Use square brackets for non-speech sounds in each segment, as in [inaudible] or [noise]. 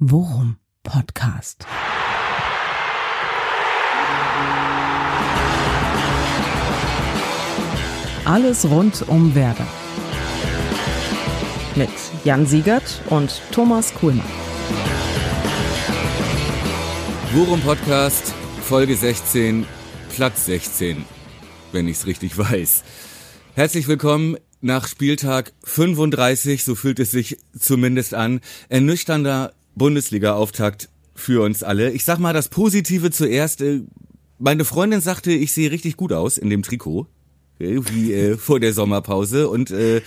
Worum Podcast. Alles rund um Werder. Mit Jan Siegert und Thomas Kuhlmann. Worum Podcast, Folge 16, Platz 16, wenn ich es richtig weiß. Herzlich willkommen nach Spieltag 35, so fühlt es sich zumindest an. Ernüchternder Bundesliga-Auftakt für uns alle. Ich sag mal das Positive zuerst. Äh, meine Freundin sagte, ich sehe richtig gut aus in dem Trikot wie äh, vor der Sommerpause. Und äh,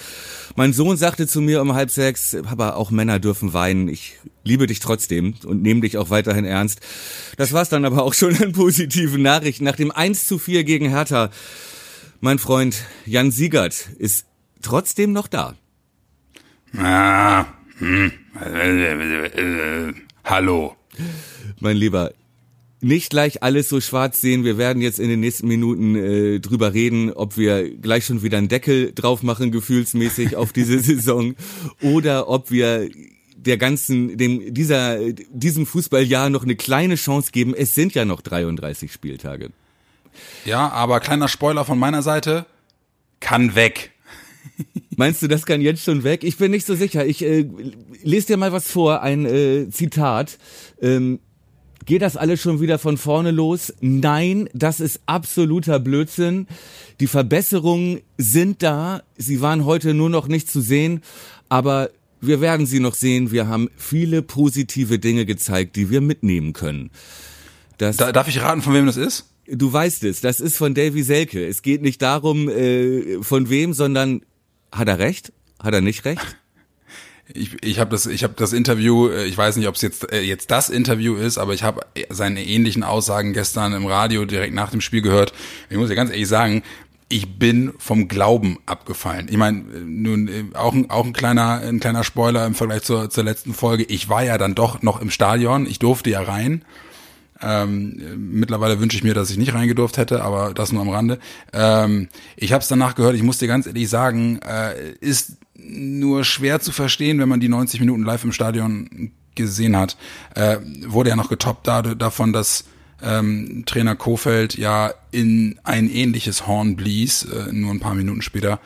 mein Sohn sagte zu mir um halb sechs, Papa, auch Männer dürfen weinen. Ich liebe dich trotzdem und nehme dich auch weiterhin ernst. Das war's dann aber auch schon an positiven Nachrichten. Nach dem 1 zu 4 gegen Hertha, mein Freund Jan Siegert ist trotzdem noch da. Ah, hm. äh, hallo. Mein Lieber, nicht gleich alles so schwarz sehen. Wir werden jetzt in den nächsten Minuten äh, drüber reden, ob wir gleich schon wieder einen Deckel drauf machen, gefühlsmäßig auf diese [laughs] Saison, oder ob wir der ganzen, dem, dieser, diesem Fußballjahr noch eine kleine Chance geben. Es sind ja noch 33 Spieltage. Ja, aber kleiner Spoiler von meiner Seite, kann weg. Meinst du, das kann jetzt schon weg? Ich bin nicht so sicher. Ich äh, lese dir mal was vor, ein äh, Zitat. Ähm, Geht das alles schon wieder von vorne los? Nein, das ist absoluter Blödsinn. Die Verbesserungen sind da. Sie waren heute nur noch nicht zu sehen, aber wir werden sie noch sehen. Wir haben viele positive Dinge gezeigt, die wir mitnehmen können. Das, da, darf ich raten, von wem das ist? Du weißt es, das ist von Davy Selke. Es geht nicht darum, äh, von wem, sondern hat er recht? Hat er nicht recht? [laughs] ich, ich habe das, ich habe das Interview, äh, ich weiß nicht, ob es jetzt äh, jetzt das Interview ist, aber ich habe seine ähnlichen Aussagen gestern im Radio direkt nach dem Spiel gehört. Ich muss ja ganz ehrlich sagen, ich bin vom Glauben abgefallen. Ich meine, nun äh, auch ein, auch ein kleiner ein kleiner Spoiler im Vergleich zur, zur letzten Folge. Ich war ja dann doch noch im Stadion. Ich durfte ja rein. Ähm, mittlerweile wünsche ich mir, dass ich nicht reingedurft hätte, aber das nur am Rande. Ähm, ich habe es danach gehört. Ich muss dir ganz ehrlich sagen, äh, ist nur schwer zu verstehen, wenn man die 90 Minuten live im Stadion gesehen hat. Äh, wurde ja noch getoppt da, davon, dass ähm, Trainer Kofeld ja in ein ähnliches Horn blies, äh, nur ein paar Minuten später.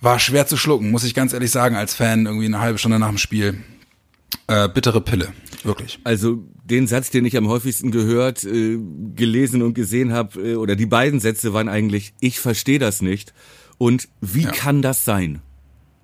War schwer zu schlucken, muss ich ganz ehrlich sagen, als Fan, irgendwie eine halbe Stunde nach dem Spiel. Äh, bittere Pille, wirklich. Also den Satz, den ich am häufigsten gehört, äh, gelesen und gesehen habe, äh, oder die beiden Sätze waren eigentlich, ich verstehe das nicht und wie ja. kann das sein?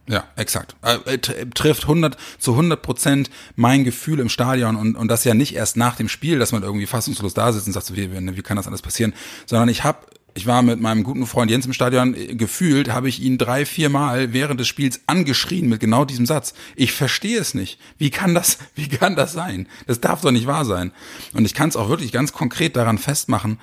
Ja, exakt. Äh, trifft 100 zu 100 Prozent mein Gefühl im Stadion und, und das ja nicht erst nach dem Spiel, dass man irgendwie fassungslos da sitzt und sagt, so, wie, wie kann das alles passieren, sondern ich habe ich war mit meinem guten Freund Jens im Stadion, gefühlt habe ich ihn drei, vier Mal während des Spiels angeschrien mit genau diesem Satz. Ich verstehe es nicht. Wie kann das, [laughs] wie kann das sein? Das darf doch nicht wahr sein. Und ich kann es auch wirklich ganz konkret daran festmachen,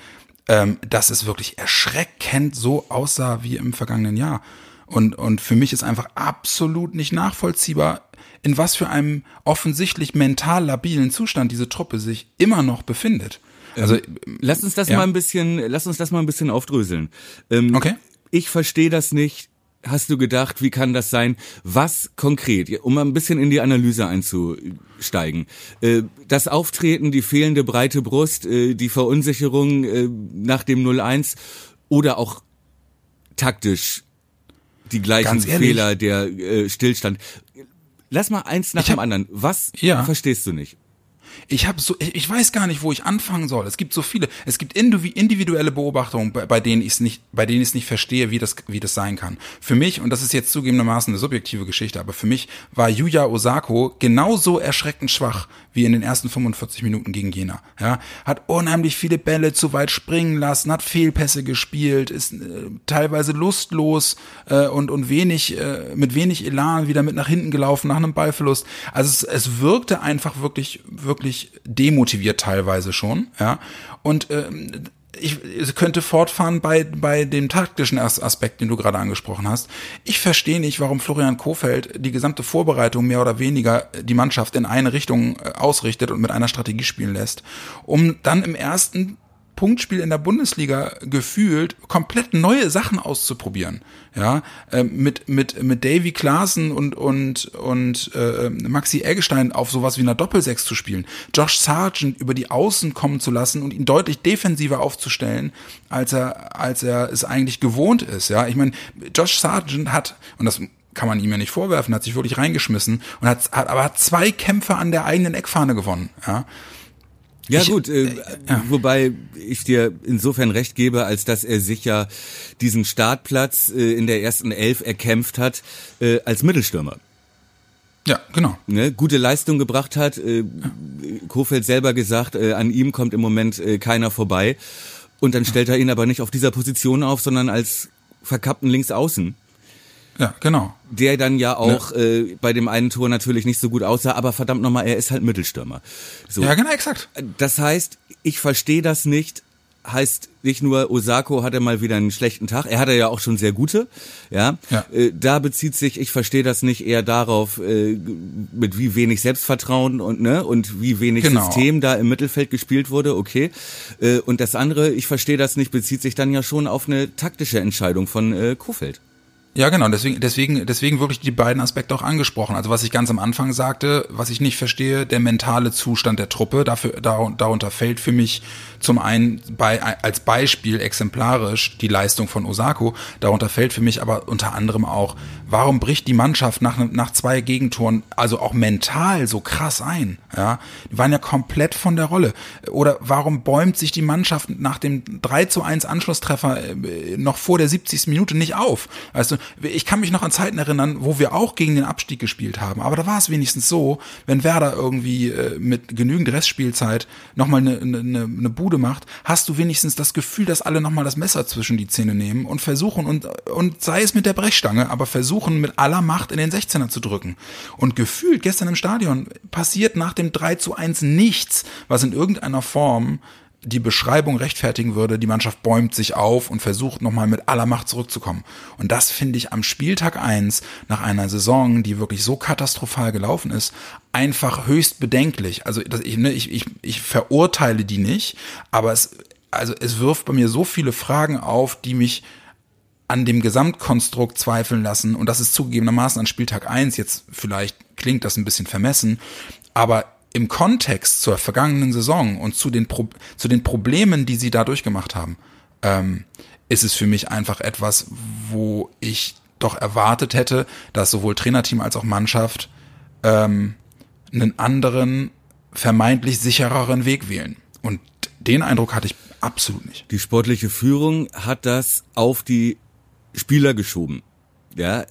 ähm, dass es wirklich erschreckend so aussah wie im vergangenen Jahr. Und, und für mich ist einfach absolut nicht nachvollziehbar, in was für einem offensichtlich mental labilen Zustand diese Truppe sich immer noch befindet. Also lass uns das ja. mal ein bisschen, lass uns das mal ein bisschen aufdröseln. Ähm, okay. Ich verstehe das nicht. Hast du gedacht, wie kann das sein? Was konkret, um mal ein bisschen in die Analyse einzusteigen? Äh, das Auftreten, die fehlende breite Brust, äh, die Verunsicherung äh, nach dem 0-1 oder auch taktisch die gleichen Fehler, der Stillstand. Lass mal eins nach hab, dem anderen. Was ja. verstehst du nicht? Ich habe so, ich weiß gar nicht, wo ich anfangen soll. Es gibt so viele. Es gibt individuelle Beobachtungen, bei, denen ich es nicht, bei denen ich nicht verstehe, wie das, wie das sein kann. Für mich und das ist jetzt zugegebenermaßen eine subjektive Geschichte, aber für mich war Yuya Osako genauso erschreckend schwach wie in den ersten 45 Minuten gegen Jena. Ja, hat unheimlich viele Bälle zu weit springen lassen, hat Fehlpässe gespielt, ist äh, teilweise lustlos äh, und und wenig äh, mit wenig Elan wieder mit nach hinten gelaufen nach einem Ballverlust. Also es, es wirkte einfach wirklich wirklich demotiviert teilweise schon. Ja, und ähm, ich, ich könnte fortfahren bei, bei dem taktischen Aspekt, den du gerade angesprochen hast. Ich verstehe nicht, warum Florian Kofeld die gesamte Vorbereitung mehr oder weniger die Mannschaft in eine Richtung äh, ausrichtet und mit einer Strategie spielen lässt, um dann im ersten Punktspiel in der Bundesliga gefühlt komplett neue Sachen auszuprobieren. Ja, äh, mit mit mit Davy Klaassen und und und äh, Maxi Eggestein auf sowas wie einer Doppelsechs zu spielen, Josh Sargent über die Außen kommen zu lassen und ihn deutlich defensiver aufzustellen, als er als er es eigentlich gewohnt ist. Ja, ich meine, Josh Sargent hat und das kann man ihm ja nicht vorwerfen, hat sich wirklich reingeschmissen und hat, hat aber zwei Kämpfe an der eigenen Eckfahne gewonnen. Ja. Ja ich, gut, äh, äh, wobei ich dir insofern recht gebe, als dass er sich ja diesen Startplatz äh, in der ersten Elf erkämpft hat äh, als Mittelstürmer. Ja, genau. Ne, gute Leistung gebracht hat. Äh. Kofeld selber gesagt, äh, an ihm kommt im Moment äh, keiner vorbei. Und dann stellt er ihn aber nicht auf dieser Position auf, sondern als verkappten Linksaußen. Ja, genau. Der dann ja auch ne? äh, bei dem einen Tor natürlich nicht so gut aussah, aber verdammt nochmal, er ist halt Mittelstürmer. So. Ja, genau, exakt. Das heißt, ich verstehe das nicht. Heißt nicht nur, Osako hatte mal wieder einen schlechten Tag, er hatte ja auch schon sehr gute, ja. ja. Äh, da bezieht sich, ich verstehe das nicht eher darauf, äh, mit wie wenig Selbstvertrauen und ne und wie wenig genau. System da im Mittelfeld gespielt wurde, okay. Äh, und das andere, ich verstehe das nicht, bezieht sich dann ja schon auf eine taktische Entscheidung von äh, Kofeld. Ja, genau, deswegen, deswegen, deswegen wirklich die beiden Aspekte auch angesprochen. Also was ich ganz am Anfang sagte, was ich nicht verstehe, der mentale Zustand der Truppe, dafür, darunter fällt für mich zum einen bei, als Beispiel exemplarisch die Leistung von Osako, darunter fällt für mich aber unter anderem auch, warum bricht die Mannschaft nach, nach zwei Gegentoren, also auch mental so krass ein, ja? Die waren ja komplett von der Rolle. Oder warum bäumt sich die Mannschaft nach dem 3 zu 1 Anschlusstreffer äh, noch vor der 70. Minute nicht auf? Weißt du, ich kann mich noch an Zeiten erinnern, wo wir auch gegen den Abstieg gespielt haben. Aber da war es wenigstens so, wenn Werder irgendwie äh, mit genügend Restspielzeit nochmal eine, eine, eine Bude macht, hast du wenigstens das Gefühl, dass alle nochmal das Messer zwischen die Zähne nehmen und versuchen und, und sei es mit der Brechstange, aber versuchen mit aller Macht in den 16er zu drücken. Und gefühlt gestern im Stadion passiert nach dem 3 zu 1 nichts, was in irgendeiner Form die Beschreibung rechtfertigen würde, die Mannschaft bäumt sich auf und versucht nochmal mit aller Macht zurückzukommen. Und das finde ich am Spieltag eins nach einer Saison, die wirklich so katastrophal gelaufen ist, einfach höchst bedenklich. Also ich, ne, ich, ich, ich verurteile die nicht, aber es, also es wirft bei mir so viele Fragen auf, die mich an dem Gesamtkonstrukt zweifeln lassen. Und das ist zugegebenermaßen an Spieltag eins Jetzt vielleicht klingt das ein bisschen vermessen, aber im Kontext zur vergangenen Saison und zu den, Pro zu den Problemen, die sie da durchgemacht haben, ähm, ist es für mich einfach etwas, wo ich doch erwartet hätte, dass sowohl Trainerteam als auch Mannschaft ähm, einen anderen, vermeintlich sichereren Weg wählen. Und den Eindruck hatte ich absolut nicht. Die sportliche Führung hat das auf die Spieler geschoben. Ja,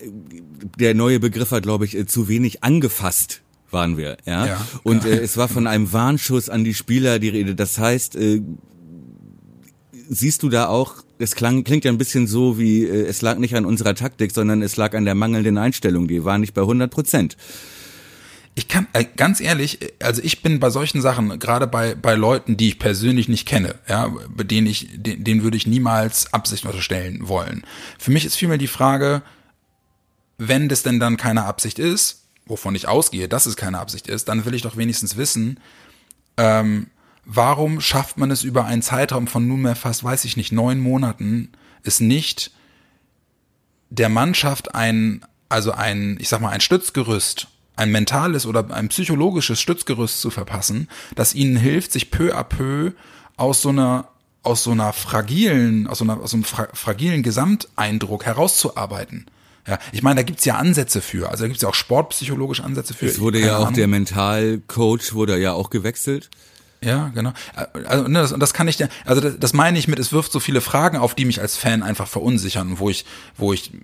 der neue Begriff hat, glaube ich, zu wenig angefasst waren wir, ja. ja und äh, es war von einem Warnschuss an die Spieler die Rede. Das heißt, äh, siehst du da auch, es klang, klingt ja ein bisschen so wie, äh, es lag nicht an unserer Taktik, sondern es lag an der mangelnden Einstellung. Die war nicht bei 100 Prozent. Ich kann äh, ganz ehrlich, also ich bin bei solchen Sachen, gerade bei bei Leuten, die ich persönlich nicht kenne, ja, bei denen ich, den, denen würde ich niemals Absicht unterstellen wollen. Für mich ist vielmehr die Frage, wenn das denn dann keine Absicht ist, wovon ich ausgehe, dass es keine Absicht ist, dann will ich doch wenigstens wissen, ähm, warum schafft man es über einen Zeitraum von nunmehr fast, weiß ich nicht, neun Monaten, es nicht der Mannschaft ein, also ein, ich sag mal, ein Stützgerüst, ein mentales oder ein psychologisches Stützgerüst zu verpassen, das ihnen hilft, sich peu à peu aus so einer aus so einer fragilen, aus so, einer, aus so einem fra fragilen Gesamteindruck herauszuarbeiten. Ja, ich meine, da gibt's ja Ansätze für. Also da gibt's ja auch sportpsychologische Ansätze für. Es wurde ja auch Ahnung. der Mentalcoach wurde ja auch gewechselt. Ja, genau. Also ne, das, das kann ich, also das, das meine ich mit, es wirft so viele Fragen auf, die mich als Fan einfach verunsichern, wo ich, wo ich äh,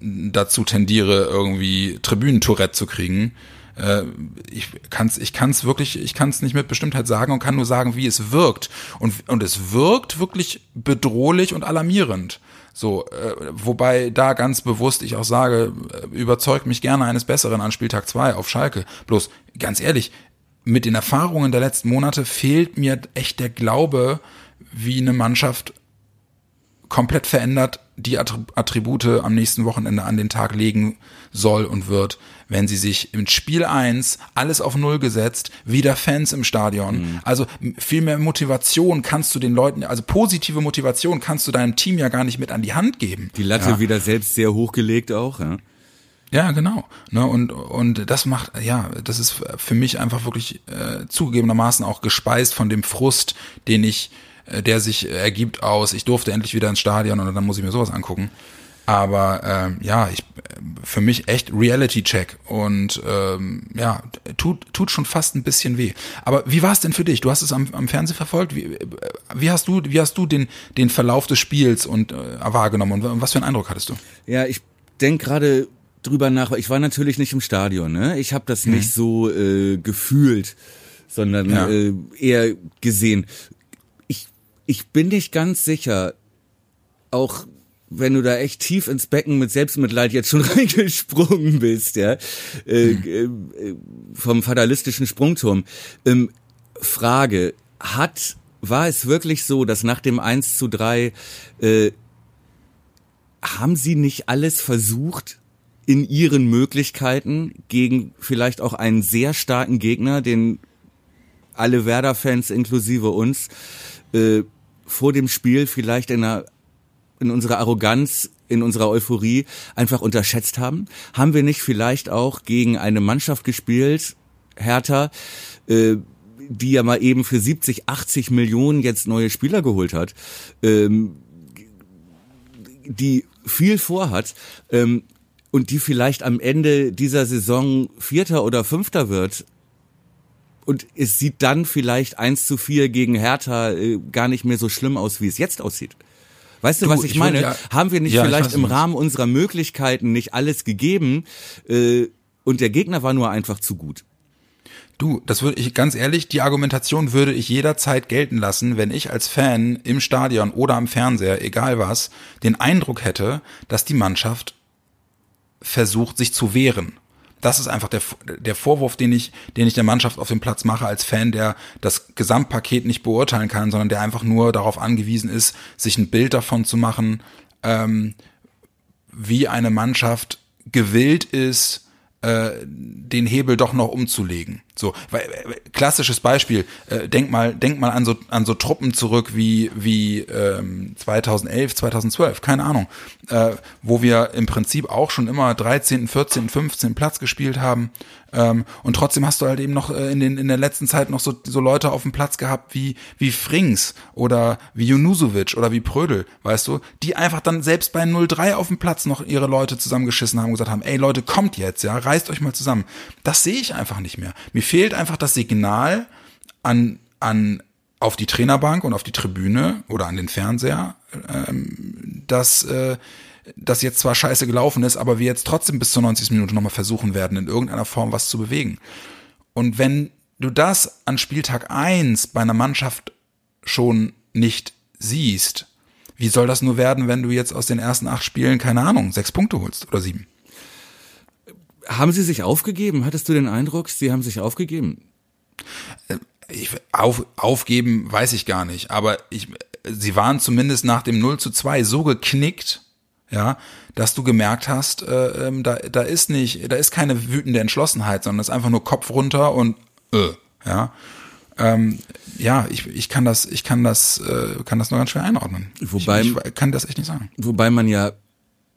dazu tendiere, irgendwie Tribünentourette zu kriegen. Äh, ich kann's, ich kann's wirklich, ich kann's nicht mit Bestimmtheit sagen und kann nur sagen, wie es wirkt. Und, und es wirkt wirklich bedrohlich und alarmierend. So, äh, wobei da ganz bewusst ich auch sage, äh, überzeugt mich gerne eines Besseren an Spieltag 2 auf Schalke. Bloß, ganz ehrlich, mit den Erfahrungen der letzten Monate fehlt mir echt der Glaube, wie eine Mannschaft komplett verändert die Attribute am nächsten Wochenende an den Tag legen soll und wird, wenn sie sich im Spiel eins alles auf Null gesetzt, wieder Fans im Stadion. Mhm. Also viel mehr Motivation kannst du den Leuten, also positive Motivation kannst du deinem Team ja gar nicht mit an die Hand geben. Die Latte ja. wieder selbst sehr hochgelegt auch, ja. Ja, genau. Ne, und, und das macht, ja, das ist für mich einfach wirklich äh, zugegebenermaßen auch gespeist von dem Frust, den ich, der sich ergibt aus, ich durfte endlich wieder ins Stadion und dann muss ich mir sowas angucken. Aber ähm, ja, ich für mich echt Reality-Check und ähm, ja, tut, tut schon fast ein bisschen weh. Aber wie war es denn für dich? Du hast es am, am Fernsehen verfolgt. Wie, wie hast du, wie hast du den, den Verlauf des Spiels und äh, wahrgenommen und was für einen Eindruck hattest du? Ja, ich denke gerade drüber nach. Ich war natürlich nicht im Stadion, ne? Ich habe das mhm. nicht so äh, gefühlt, sondern ja. äh, eher gesehen. Ich bin nicht ganz sicher, auch wenn du da echt tief ins Becken mit Selbstmitleid jetzt schon [laughs] reingesprungen bist, ja, äh, mhm. äh, vom fatalistischen Sprungturm. Ähm, Frage, hat, war es wirklich so, dass nach dem 1 zu 3 äh, haben sie nicht alles versucht in ihren Möglichkeiten gegen vielleicht auch einen sehr starken Gegner, den alle Werder-Fans inklusive uns äh, vor dem Spiel vielleicht in einer in unserer Arroganz, in unserer Euphorie einfach unterschätzt haben? Haben wir nicht vielleicht auch gegen eine Mannschaft gespielt, Hertha, äh, die ja mal eben für 70, 80 Millionen jetzt neue Spieler geholt hat, ähm, die viel vorhat ähm, und die vielleicht am Ende dieser Saison Vierter oder Fünfter wird, und es sieht dann vielleicht eins zu vier gegen Hertha äh, gar nicht mehr so schlimm aus, wie es jetzt aussieht. Weißt du, du was ich, ich meine? Ja, Haben wir nicht ja, vielleicht im Rahmen unserer Möglichkeiten nicht alles gegeben äh, und der Gegner war nur einfach zu gut? Du, das würde ich ganz ehrlich, die Argumentation würde ich jederzeit gelten lassen, wenn ich als Fan im Stadion oder am Fernseher, egal was, den Eindruck hätte, dass die Mannschaft versucht, sich zu wehren das ist einfach der, der Vorwurf, den ich, den ich der Mannschaft auf dem Platz mache als Fan, der das Gesamtpaket nicht beurteilen kann, sondern der einfach nur darauf angewiesen ist, sich ein Bild davon zu machen, ähm, wie eine Mannschaft gewillt ist, äh, den Hebel doch noch umzulegen. So, weil, klassisches Beispiel, äh, denk mal, denk mal an so an so Truppen zurück wie wie ähm, 2011, 2012, keine Ahnung, äh, wo wir im Prinzip auch schon immer 13., 14., 15. Platz gespielt haben ähm, und trotzdem hast du halt eben noch äh, in den in der letzten Zeit noch so so Leute auf dem Platz gehabt wie wie Frings oder wie Junusovic oder wie Prödel, weißt du, die einfach dann selbst bei 0-3 auf dem Platz noch ihre Leute zusammengeschissen haben und gesagt haben, ey Leute, kommt jetzt, ja, reißt euch mal zusammen. Das sehe ich einfach nicht mehr. Mir fehlt einfach das Signal an, an, auf die Trainerbank und auf die Tribüne oder an den Fernseher, ähm, dass, äh, das jetzt zwar scheiße gelaufen ist, aber wir jetzt trotzdem bis zur 90. Minute nochmal versuchen werden, in irgendeiner Form was zu bewegen. Und wenn du das an Spieltag eins bei einer Mannschaft schon nicht siehst, wie soll das nur werden, wenn du jetzt aus den ersten acht Spielen, keine Ahnung, sechs Punkte holst oder sieben? Haben Sie sich aufgegeben? Hattest du den Eindruck, Sie haben sich aufgegeben? Äh, ich, auf, aufgeben weiß ich gar nicht, aber ich, sie waren zumindest nach dem 0 zu 2 so geknickt, ja, dass du gemerkt hast, äh, ähm, da, da ist nicht, da ist keine wütende Entschlossenheit, sondern es ist einfach nur Kopf runter und äh, ja. Ähm, ja, ich, ich kann das, ich kann das, äh, kann das nur ganz schwer einordnen. Wobei, ich, ich kann das echt nicht sagen. Wobei man ja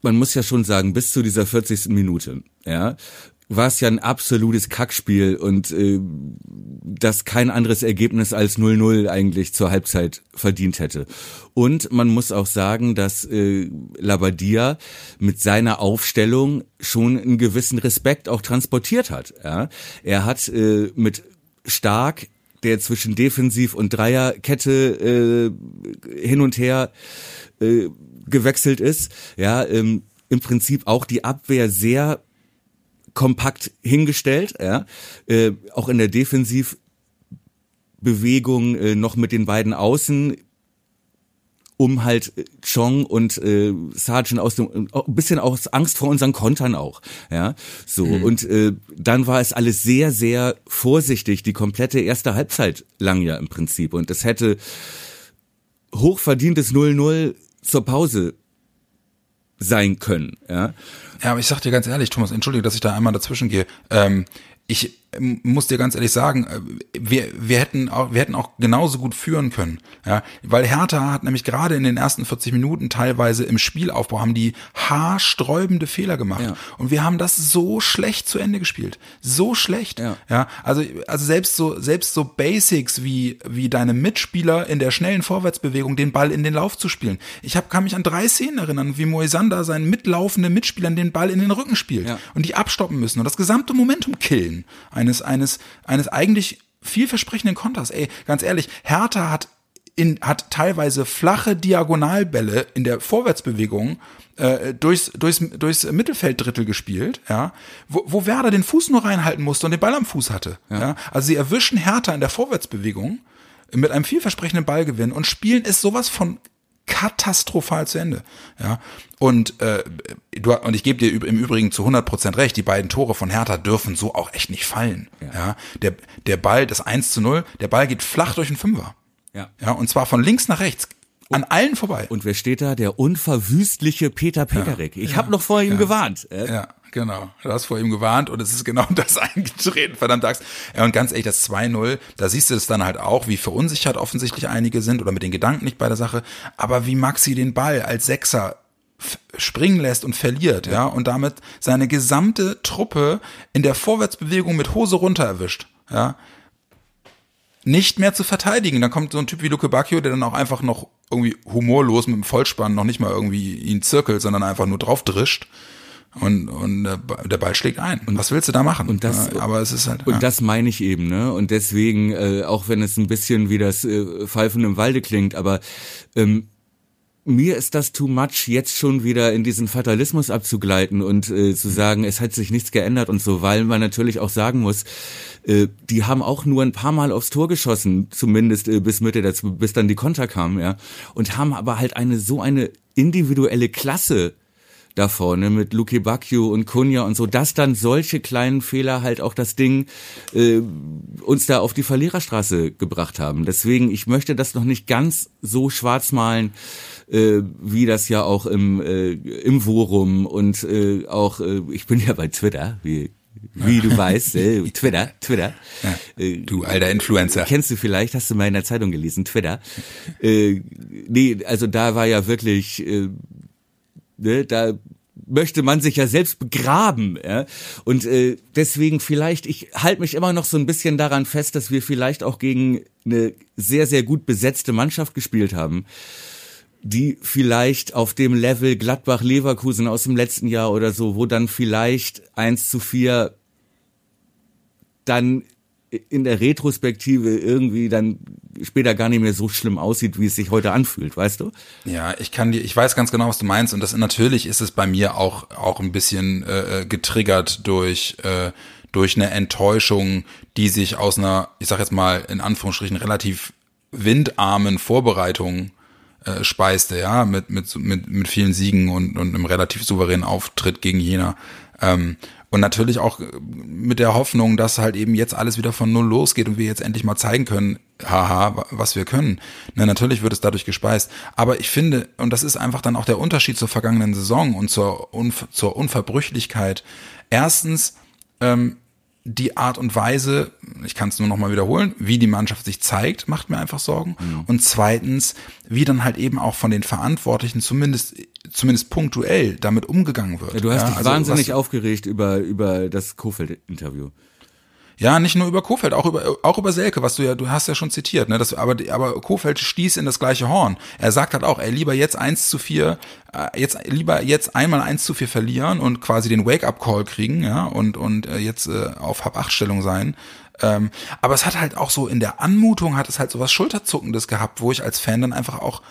man muss ja schon sagen, bis zu dieser 40. Minute, ja, war es ja ein absolutes Kackspiel und äh, das kein anderes Ergebnis als 0-0 eigentlich zur Halbzeit verdient hätte. Und man muss auch sagen, dass äh, Labadia mit seiner Aufstellung schon einen gewissen Respekt auch transportiert hat. Ja? Er hat äh, mit Stark der zwischen Defensiv- und Dreierkette äh, hin und her äh, gewechselt ist, ja, ähm, im Prinzip auch die Abwehr sehr kompakt hingestellt, ja, äh, auch in der Defensivbewegung äh, noch mit den beiden Außen, um halt äh, Chong und äh, Sargent aus dem ein bisschen aus Angst vor unseren Kontern auch, ja, so mhm. und äh, dann war es alles sehr sehr vorsichtig die komplette erste Halbzeit lang ja im Prinzip und es hätte hochverdientes 0-0 zur Pause sein können. Ja, ja aber ich sag dir ganz ehrlich, Thomas, entschuldige, dass ich da einmal dazwischen gehe. Ähm, ich muss dir ganz ehrlich sagen, äh, wir, wir hätten auch, wir hätten auch genauso gut führen können, ja, weil Hertha hat nämlich gerade in den ersten 40 Minuten teilweise im Spielaufbau haben die haarsträubende Fehler gemacht ja. und wir haben das so schlecht zu Ende gespielt, so schlecht, ja, ja also also selbst so selbst so Basics wie wie deine Mitspieler in der schnellen Vorwärtsbewegung den Ball in den Lauf zu spielen. Ich hab, kann mich an drei Szenen erinnern, wie Moisander seinen mitlaufenden Mitspielern den Ball in den Rücken spielt ja. und die abstoppen müssen und das gesamte Momentum killen eines, eines, eines eigentlich vielversprechenden Konters. Ey, ganz ehrlich, Hertha hat in, hat teilweise flache Diagonalbälle in der Vorwärtsbewegung äh, durchs, durchs, durchs Mittelfelddrittel gespielt, ja, wo, wo Werder den Fuß nur reinhalten musste und den Ball am Fuß hatte. Ja. ja. Also sie erwischen Hertha in der Vorwärtsbewegung mit einem vielversprechenden Ballgewinn und spielen es sowas von katastrophal zu Ende. Ja, und äh, du und ich gebe dir im Übrigen zu 100 Prozent recht. Die beiden Tore von Hertha dürfen so auch echt nicht fallen. Ja, ja der der Ball, das 1 zu 0, der Ball geht flach durch den Fünfer. Ja, ja, und zwar von links nach rechts. An allen vorbei. Und wer steht da? Der unverwüstliche Peter Pekarik. Ja, ich ja, habe noch vor ihm gewarnt. Ja, Genau, du hast vor ihm gewarnt und es ist genau [laughs] das eingetreten, verdammt Axt. Ja, und ganz ehrlich, das 2-0, da siehst du es dann halt auch, wie verunsichert offensichtlich einige sind oder mit den Gedanken nicht bei der Sache, aber wie Maxi den Ball als Sechser springen lässt und verliert, ja, und damit seine gesamte Truppe in der Vorwärtsbewegung mit Hose runter erwischt, ja, nicht mehr zu verteidigen. Dann kommt so ein Typ wie Luke Bacchio, der dann auch einfach noch irgendwie humorlos mit dem Vollspann noch nicht mal irgendwie ihn zirkelt, sondern einfach nur drauf drischt und, und der Ball schlägt ein. Und was willst du da machen? Und das, aber es ist halt. Und ja. das meine ich eben, ne? Und deswegen, äh, auch wenn es ein bisschen wie das äh, Pfeifen im Walde klingt, aber ähm, mir ist das too much, jetzt schon wieder in diesen Fatalismus abzugleiten und äh, zu sagen, es hat sich nichts geändert und so, weil man natürlich auch sagen muss, äh, die haben auch nur ein paar Mal aufs Tor geschossen, zumindest äh, bis Mitte, dazu, bis dann die Konter kamen, ja, und haben aber halt eine so eine individuelle Klasse da vorne mit Luki Bacchio und Kunja und so, dass dann solche kleinen Fehler halt auch das Ding äh, uns da auf die Verliererstraße gebracht haben. Deswegen, ich möchte das noch nicht ganz so schwarz malen, äh, wie das ja auch im, äh, im Forum und äh, auch, äh, ich bin ja bei Twitter, wie wie du weißt, äh, [laughs] Twitter, Twitter. Ja, äh, du alter Influencer. Kennst du vielleicht, hast du mal in der Zeitung gelesen, Twitter. Äh, nee, also da war ja wirklich äh, ne, da möchte man sich ja selbst begraben. Ja? Und äh, deswegen vielleicht, ich halte mich immer noch so ein bisschen daran fest, dass wir vielleicht auch gegen eine sehr, sehr gut besetzte Mannschaft gespielt haben, die vielleicht auf dem Level Gladbach-Leverkusen aus dem letzten Jahr oder so, wo dann vielleicht eins zu vier dann in der Retrospektive irgendwie dann später gar nicht mehr so schlimm aussieht, wie es sich heute anfühlt, weißt du? Ja, ich kann dir, ich weiß ganz genau, was du meinst und das natürlich ist es bei mir auch auch ein bisschen äh, getriggert durch äh, durch eine Enttäuschung, die sich aus einer, ich sag jetzt mal in Anführungsstrichen relativ windarmen Vorbereitung äh, speiste, ja, mit mit mit mit vielen Siegen und und einem relativ souveränen Auftritt gegen Jena. Ähm, und natürlich auch mit der Hoffnung, dass halt eben jetzt alles wieder von Null losgeht und wir jetzt endlich mal zeigen können, haha, was wir können. Na, natürlich wird es dadurch gespeist. Aber ich finde, und das ist einfach dann auch der Unterschied zur vergangenen Saison und zur, Unver zur Unverbrüchlichkeit. Erstens, ähm, die Art und Weise, ich kann es nur noch mal wiederholen, wie die Mannschaft sich zeigt, macht mir einfach Sorgen. Mhm. Und zweitens, wie dann halt eben auch von den Verantwortlichen zumindest zumindest punktuell damit umgegangen wird. Ja, du hast ja, dich also wahnsinnig aufgeregt über über das Kofeld-Interview. Ja, nicht nur über Kofeld, auch über, auch über Selke, was du ja, du hast ja schon zitiert, ne? Das, aber, aber Kofeld stieß in das gleiche Horn. Er sagt halt auch, ey, lieber jetzt eins zu vier, äh, jetzt, lieber jetzt einmal eins zu vier verlieren und quasi den Wake-up-Call kriegen, ja, und, und äh, jetzt äh, auf Hab-Acht-Stellung sein. Ähm, aber es hat halt auch so in der Anmutung hat es halt so was Schulterzuckendes gehabt, wo ich als Fan dann einfach auch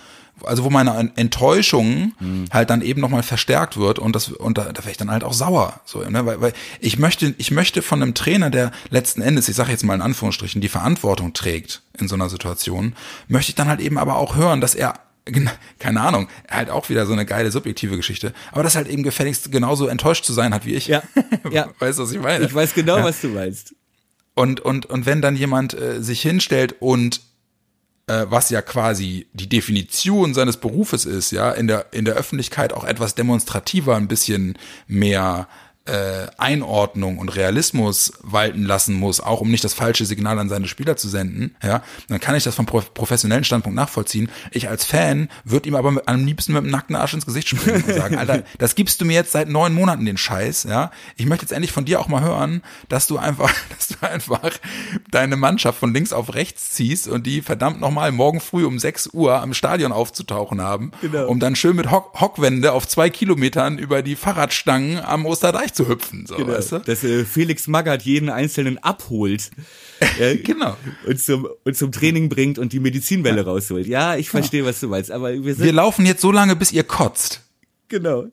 also wo meine Enttäuschung mhm. halt dann eben nochmal verstärkt wird und das und da, da wäre ich dann halt auch sauer so ne weil, weil ich möchte ich möchte von einem Trainer der letzten Endes ich sage jetzt mal in Anführungsstrichen die Verantwortung trägt in so einer Situation möchte ich dann halt eben aber auch hören dass er [laughs] keine Ahnung, halt auch wieder so eine geile subjektive Geschichte, aber das halt eben gefälligst genauso enttäuscht zu sein hat wie ich. Ja, [laughs] ja. Weißt du, was ich meine? Ich weiß genau, ja. was du meinst. Und, und, und wenn dann jemand äh, sich hinstellt und äh, was ja quasi die Definition seines Berufes ist, ja, in der, in der Öffentlichkeit auch etwas demonstrativer, ein bisschen mehr äh, Einordnung und Realismus walten lassen muss, auch um nicht das falsche Signal an seine Spieler zu senden, ja, dann kann ich das vom professionellen Standpunkt nachvollziehen. Ich als Fan würde ihm aber mit, am liebsten mit dem nackten Arsch ins Gesicht springen und sagen, Alter, [laughs] das gibst du mir jetzt seit neun Monaten den Scheiß, ja. Ich möchte jetzt endlich von dir auch mal hören, dass du einfach, [laughs] dass du einfach deine Mannschaft von links auf rechts ziehst und die verdammt nochmal morgen früh um sechs Uhr am Stadion aufzutauchen haben, genau. um dann schön mit Hock Hockwände auf zwei Kilometern über die Fahrradstangen am Osterdeich zu hüpfen, so, genau. weißt du? Dass äh, Felix Magath jeden Einzelnen abholt. Äh, [laughs] genau. Und zum, und zum Training bringt und die Medizinwelle ja. rausholt. Ja, ich verstehe, was du meinst, aber wir. Wir laufen jetzt so lange, bis ihr kotzt. Genau.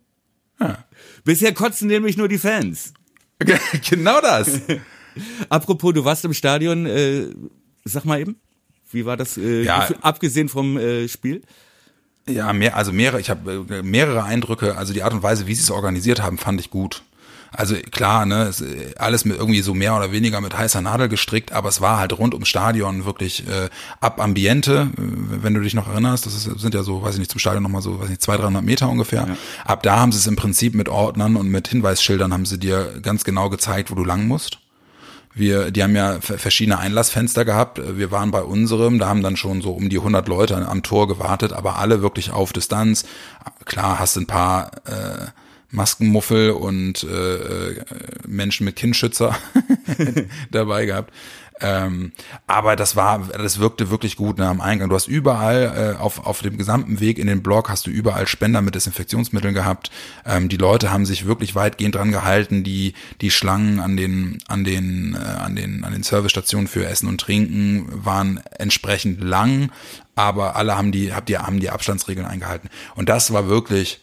Ja. Bisher kotzen nämlich nur die Fans. [laughs] genau das. [laughs] Apropos, du warst im Stadion, äh, sag mal eben, wie war das, äh, ja. abgesehen vom äh, Spiel? Ja, mehr, also mehrere, ich habe äh, mehrere Eindrücke, also die Art und Weise, wie sie es organisiert haben, fand ich gut. Also klar, ne, es, alles mit irgendwie so mehr oder weniger mit heißer Nadel gestrickt, aber es war halt rund ums Stadion wirklich äh, ab Ambiente, äh, wenn du dich noch erinnerst, das ist, sind ja so, weiß ich nicht, zum Stadion nochmal so, weiß ich nicht, 200, 300 Meter ungefähr. Ja. Ab da haben sie es im Prinzip mit Ordnern und mit Hinweisschildern haben sie dir ganz genau gezeigt, wo du lang musst. Wir, die haben ja verschiedene Einlassfenster gehabt. Wir waren bei unserem, da haben dann schon so um die 100 Leute am Tor gewartet, aber alle wirklich auf Distanz. Klar, hast ein paar äh, Maskenmuffel und äh, äh Menschen mit Kindschützer [laughs] dabei gehabt. Ähm, aber das war, das wirkte wirklich gut ne, am Eingang. Du hast überall äh, auf, auf dem gesamten Weg in den Block hast du überall Spender mit Desinfektionsmitteln gehabt. Ähm, die Leute haben sich wirklich weitgehend dran gehalten. Die, die Schlangen an den, an den, äh, an den, an den Servicestationen für Essen und Trinken waren entsprechend lang, aber alle haben die, habt ihr, haben die Abstandsregeln eingehalten. Und das war wirklich,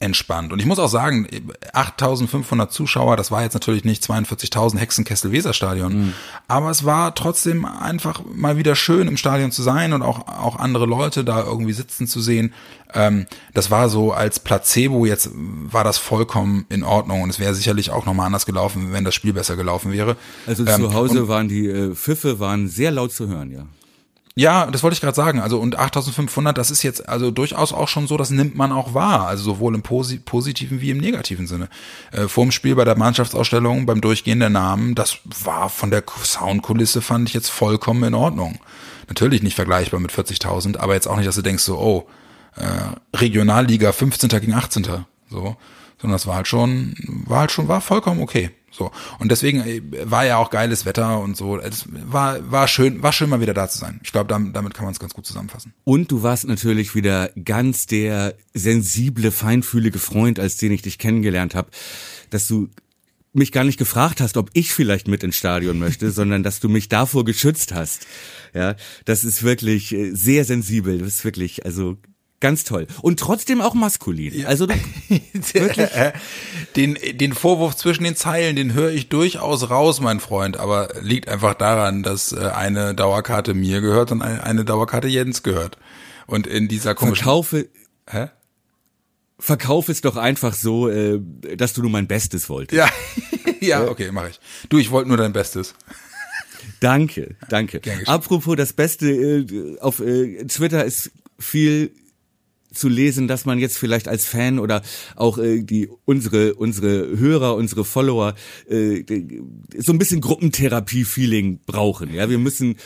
entspannt. Und ich muss auch sagen, 8500 Zuschauer, das war jetzt natürlich nicht 42.000 Hexenkessel Weserstadion, mhm. aber es war trotzdem einfach mal wieder schön im Stadion zu sein und auch, auch andere Leute da irgendwie sitzen zu sehen. Ähm, das war so als Placebo, jetzt war das vollkommen in Ordnung und es wäre sicherlich auch nochmal anders gelaufen, wenn das Spiel besser gelaufen wäre. Also zu ähm, Hause waren die äh, Pfiffe waren sehr laut zu hören, ja. Ja, das wollte ich gerade sagen. Also und 8500, das ist jetzt also durchaus auch schon so, das nimmt man auch wahr. Also sowohl im Posi positiven wie im negativen Sinne. Äh, vorm Spiel bei der Mannschaftsausstellung, beim Durchgehen der Namen, das war von der Soundkulisse fand ich jetzt vollkommen in Ordnung. Natürlich nicht vergleichbar mit 40.000, aber jetzt auch nicht, dass du denkst so, oh, äh, Regionalliga 15. gegen 18. So, sondern das war halt schon, war halt schon, war vollkommen okay. So. Und deswegen äh, war ja auch geiles Wetter und so. Es war, war schön, war schön mal wieder da zu sein. Ich glaube, damit, damit kann man es ganz gut zusammenfassen. Und du warst natürlich wieder ganz der sensible, feinfühlige Freund, als den ich dich kennengelernt habe, dass du mich gar nicht gefragt hast, ob ich vielleicht mit ins Stadion möchte, [laughs] sondern dass du mich davor geschützt hast. Ja, das ist wirklich äh, sehr sensibel. Das ist wirklich, also Ganz toll. Und trotzdem auch maskulin. Ja. Also [laughs] wirklich. Den, den Vorwurf zwischen den Zeilen, den höre ich durchaus raus, mein Freund, aber liegt einfach daran, dass äh, eine Dauerkarte mir gehört und eine Dauerkarte Jens gehört. Und in dieser komischen. Verkaufe. Hä? Verkauf es doch einfach so, äh, dass du nur mein Bestes wolltest. Ja, [laughs] ja, okay, mache ich. Du, ich wollte nur dein Bestes. Danke, danke. Apropos das Beste, äh, auf Twitter ist viel zu lesen, dass man jetzt vielleicht als Fan oder auch äh, die unsere unsere Hörer, unsere Follower äh, so ein bisschen Gruppentherapie-Feeling brauchen. Ja, wir müssen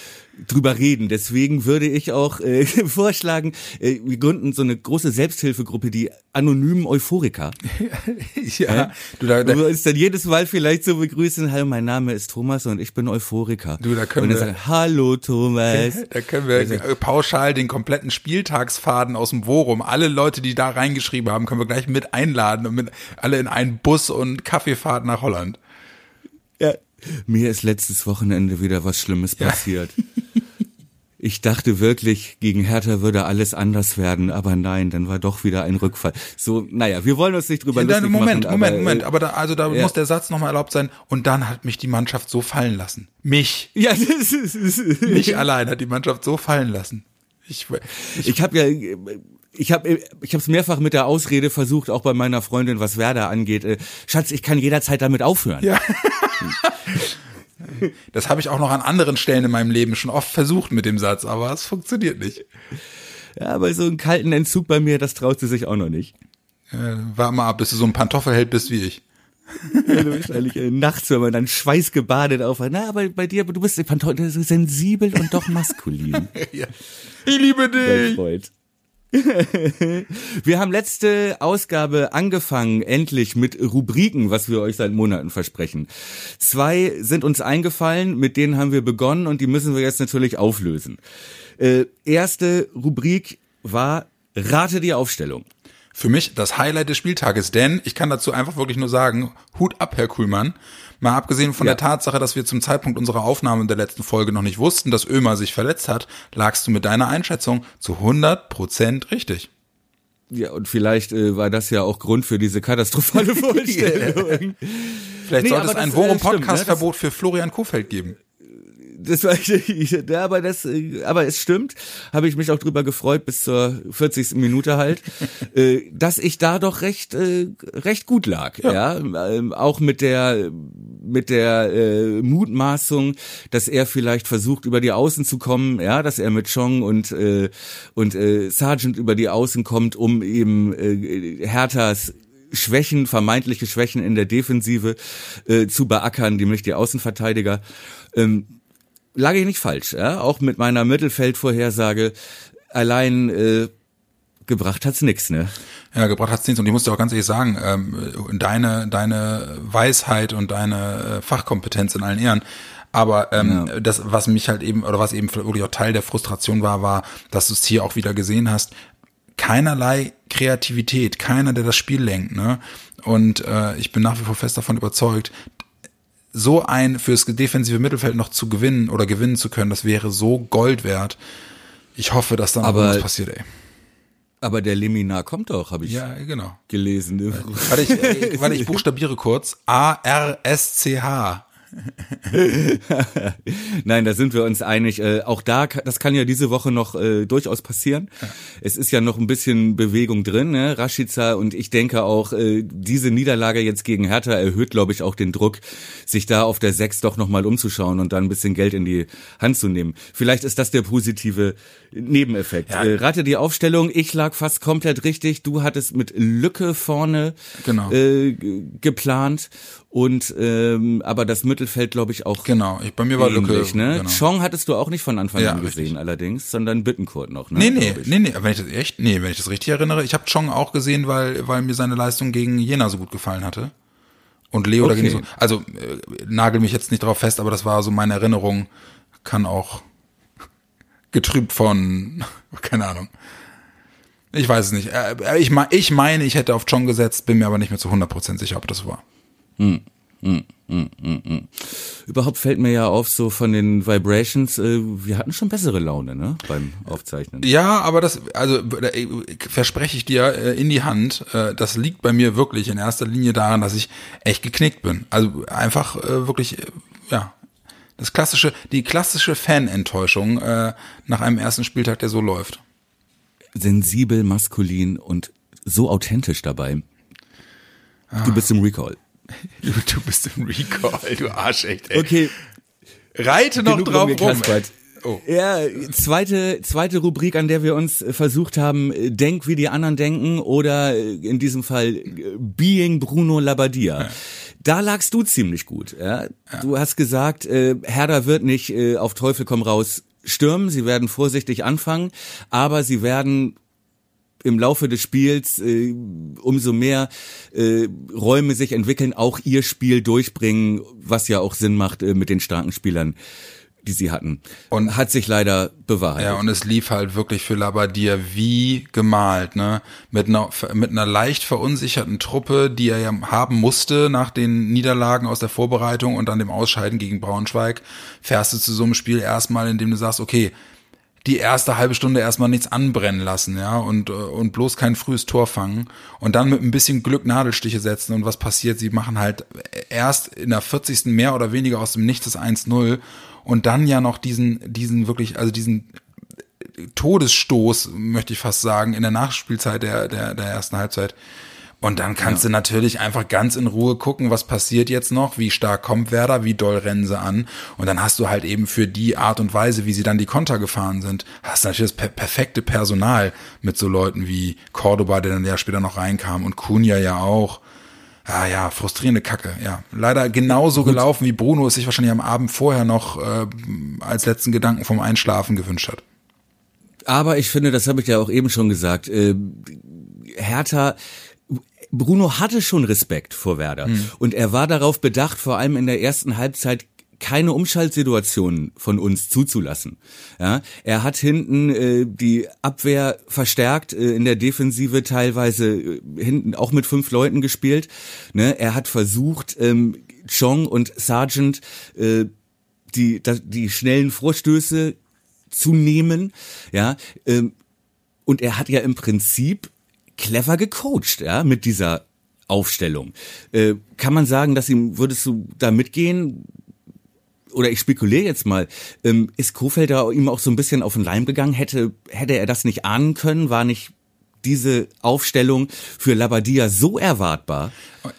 drüber reden. Deswegen würde ich auch äh, [laughs] vorschlagen, äh, wir gründen so eine große Selbsthilfegruppe, die anonymen Euphoriker. [laughs] ja, du da, da, uns dann jedes Mal vielleicht so begrüßen, hallo, mein Name ist Thomas und ich bin Euphoriker. Du, da können und dann wir, sagen, hallo Thomas. [laughs] Da können wir also, pauschal den kompletten Spieltagsfaden aus dem Worum, alle Leute, die da reingeschrieben haben, können wir gleich mit einladen und mit alle in einen Bus und Kaffeefahrt nach Holland. Ja, mir ist letztes Wochenende wieder was Schlimmes ja. Ich dachte wirklich, gegen Hertha würde alles anders werden, aber nein, dann war doch wieder ein Rückfall. So, naja, wir wollen uns nicht drüber ja, lustig Moment, machen. Moment, aber, Moment, aber da, also da ja. muss der Satz nochmal erlaubt sein. Und dann hat mich die Mannschaft so fallen lassen. Mich. Ja, das ist, mich allein hat die Mannschaft so fallen lassen. Ich, ich, ich habe ja ich habe ich es mehrfach mit der Ausrede versucht, auch bei meiner Freundin, was Werder angeht. Äh, Schatz, ich kann jederzeit damit aufhören. Ja. [laughs] [laughs] Das habe ich auch noch an anderen Stellen in meinem Leben schon oft versucht mit dem Satz, aber es funktioniert nicht. Ja, aber so einen kalten Entzug bei mir, das traut sie sich auch noch nicht. Ja, war mal ab, bis du so ein Pantoffelheld bist wie ich. Ja, wahrscheinlich äh, nachts, wenn man dann schweißgebadet auf. Na, aber bei dir, du bist Pantoffel sensibel und doch maskulin. [laughs] ja. Ich liebe dich. [laughs] Wir haben letzte Ausgabe angefangen, endlich mit Rubriken, was wir euch seit Monaten versprechen. Zwei sind uns eingefallen, mit denen haben wir begonnen und die müssen wir jetzt natürlich auflösen. Äh, erste Rubrik war Rate die Aufstellung. Für mich das Highlight des Spieltages, denn ich kann dazu einfach wirklich nur sagen, Hut ab, Herr Kuhlmann. Mal abgesehen von ja. der Tatsache, dass wir zum Zeitpunkt unserer Aufnahme der letzten Folge noch nicht wussten, dass Ömer sich verletzt hat, lagst du mit deiner Einschätzung zu 100 Prozent richtig. Ja, und vielleicht äh, war das ja auch Grund für diese katastrophale [laughs] Vorstellung. vielleicht nee, sollte es ein Worum-Podcast-Verbot ne? für Florian Kofeld geben das war ja, aber das, aber es stimmt, habe ich mich auch drüber gefreut bis zur 40. Minute halt, [laughs] äh, dass ich da doch recht äh, recht gut lag, ja, ja? Ähm, auch mit der mit der äh, Mutmaßung, dass er vielleicht versucht über die Außen zu kommen, ja, dass er mit Chong und äh, und äh, Sargent über die Außen kommt, um eben äh, Herthas Schwächen, vermeintliche Schwächen in der Defensive äh, zu beackern, nämlich die Außenverteidiger. Ähm, lag ich nicht falsch, ja? auch mit meiner Mittelfeldvorhersage. Allein äh, gebracht hat's nix, ne? Ja, gebracht hat's nichts. Und ich muss dir auch ganz ehrlich sagen, ähm, deine, deine Weisheit und deine äh, Fachkompetenz in allen Ehren. Aber ähm, ja. das, was mich halt eben, oder was eben wirklich auch Teil der Frustration war, war, dass du es hier auch wieder gesehen hast, keinerlei Kreativität, keiner, der das Spiel lenkt, ne? Und äh, ich bin nach wie vor fest davon überzeugt, so ein fürs defensive Mittelfeld noch zu gewinnen oder gewinnen zu können, das wäre so Gold wert. Ich hoffe, dass dann aber, was passiert, ey. Aber der Liminar kommt doch, habe ich ja, genau. gelesen. Warte, ich, äh, warte, ich [laughs] buchstabiere kurz. A-R-S-C-H. [laughs] Nein, da sind wir uns einig. Äh, auch da, das kann ja diese Woche noch äh, durchaus passieren. Ja. Es ist ja noch ein bisschen Bewegung drin, ne? Rashica und ich denke auch, äh, diese Niederlage jetzt gegen Hertha erhöht, glaube ich, auch den Druck, sich da auf der Sechs doch nochmal umzuschauen und dann ein bisschen Geld in die Hand zu nehmen. Vielleicht ist das der positive Nebeneffekt. Ja. Äh, rate die Aufstellung, ich lag fast komplett richtig. Du hattest mit Lücke vorne genau. äh, geplant und ähm, aber das Mittelfeld glaube ich auch genau ich bei mir war ähnlich, Lücke ne genau. Chong hattest du auch nicht von Anfang ja, an gesehen richtig. allerdings sondern Bittenkurt noch ne nee nee nee nee wenn ich das echt nee wenn ich das richtig erinnere ich habe Chong auch gesehen weil weil mir seine Leistung gegen Jena so gut gefallen hatte und Leo okay. dagegen so also äh, nagel mich jetzt nicht drauf fest aber das war so meine Erinnerung kann auch [laughs] getrübt von [laughs] keine Ahnung ich weiß es nicht. Äh, ich, ich meine, ich hätte auf Chong gesetzt, bin mir aber nicht mehr zu 100% sicher, ob das war. Hm. Hm, hm, hm, hm. Überhaupt fällt mir ja auf, so von den Vibrations, äh, wir hatten schon bessere Laune, ne, beim Aufzeichnen. Ja, aber das, also äh, verspreche ich dir äh, in die Hand, äh, das liegt bei mir wirklich in erster Linie daran, dass ich echt geknickt bin. Also einfach äh, wirklich, äh, ja, das klassische, die klassische Fanenttäuschung äh, nach einem ersten Spieltag, der so läuft. Sensibel, maskulin und so authentisch dabei. Du bist im Recall. Du bist im Recall, du Arsch echt, ey. Okay. Reite noch Genug drauf rum. Oh. Ja, zweite, zweite Rubrik, an der wir uns versucht haben, denk wie die anderen denken oder in diesem Fall Being Bruno Labbadia. Ja. Da lagst du ziemlich gut. Ja? ja. Du hast gesagt, äh, Herder wird nicht äh, auf Teufel komm raus stürmen, sie werden vorsichtig anfangen, aber sie werden im Laufe des Spiels äh, umso mehr äh, Räume sich entwickeln, auch ihr Spiel durchbringen, was ja auch Sinn macht äh, mit den starken Spielern die sie hatten. Und hat sich leider bewahrheitet. Ja, und es lief halt wirklich für Labadia wie gemalt, ne? Mit einer, mit einer leicht verunsicherten Truppe, die er ja haben musste nach den Niederlagen aus der Vorbereitung und dann dem Ausscheiden gegen Braunschweig, fährst du zu so einem Spiel erstmal, indem du sagst, okay, die erste halbe Stunde erstmal nichts anbrennen lassen, ja, und, und bloß kein frühes Tor fangen und dann mit ein bisschen Glück Nadelstiche setzen und was passiert? Sie machen halt erst in der 40. mehr oder weniger aus dem Nichts das 1-0 und dann ja noch diesen, diesen wirklich, also diesen Todesstoß, möchte ich fast sagen, in der Nachspielzeit der, der, der ersten Halbzeit. Und dann kannst ja. du natürlich einfach ganz in Ruhe gucken, was passiert jetzt noch, wie stark kommt Werder, wie doll rennen sie an. Und dann hast du halt eben für die Art und Weise, wie sie dann die Konter gefahren sind, hast du natürlich das per perfekte Personal mit so Leuten wie Cordoba, der dann ja später noch reinkam und Kunja ja auch. Ah ja, frustrierende Kacke, ja. Leider genauso Gut. gelaufen, wie Bruno es sich wahrscheinlich am Abend vorher noch äh, als letzten Gedanken vom Einschlafen gewünscht hat. Aber ich finde, das habe ich ja auch eben schon gesagt, äh, Hertha Bruno hatte schon Respekt vor Werder mhm. und er war darauf bedacht, vor allem in der ersten Halbzeit keine Umschaltsituationen von uns zuzulassen. Ja, er hat hinten äh, die Abwehr verstärkt, äh, in der Defensive teilweise äh, hinten auch mit fünf Leuten gespielt. Ne? Er hat versucht, ähm, Chong und Sargent äh, die, die, die schnellen Vorstöße zu nehmen. Ja, ähm, und er hat ja im Prinzip clever gecoacht, ja, mit dieser Aufstellung. Äh, kann man sagen, dass ihm, würdest du da mitgehen? Oder ich spekuliere jetzt mal, ähm, ist Kofeld da ihm auch so ein bisschen auf den Leim gegangen? Hätte, hätte er das nicht ahnen können? War nicht diese Aufstellung für Labadia so erwartbar?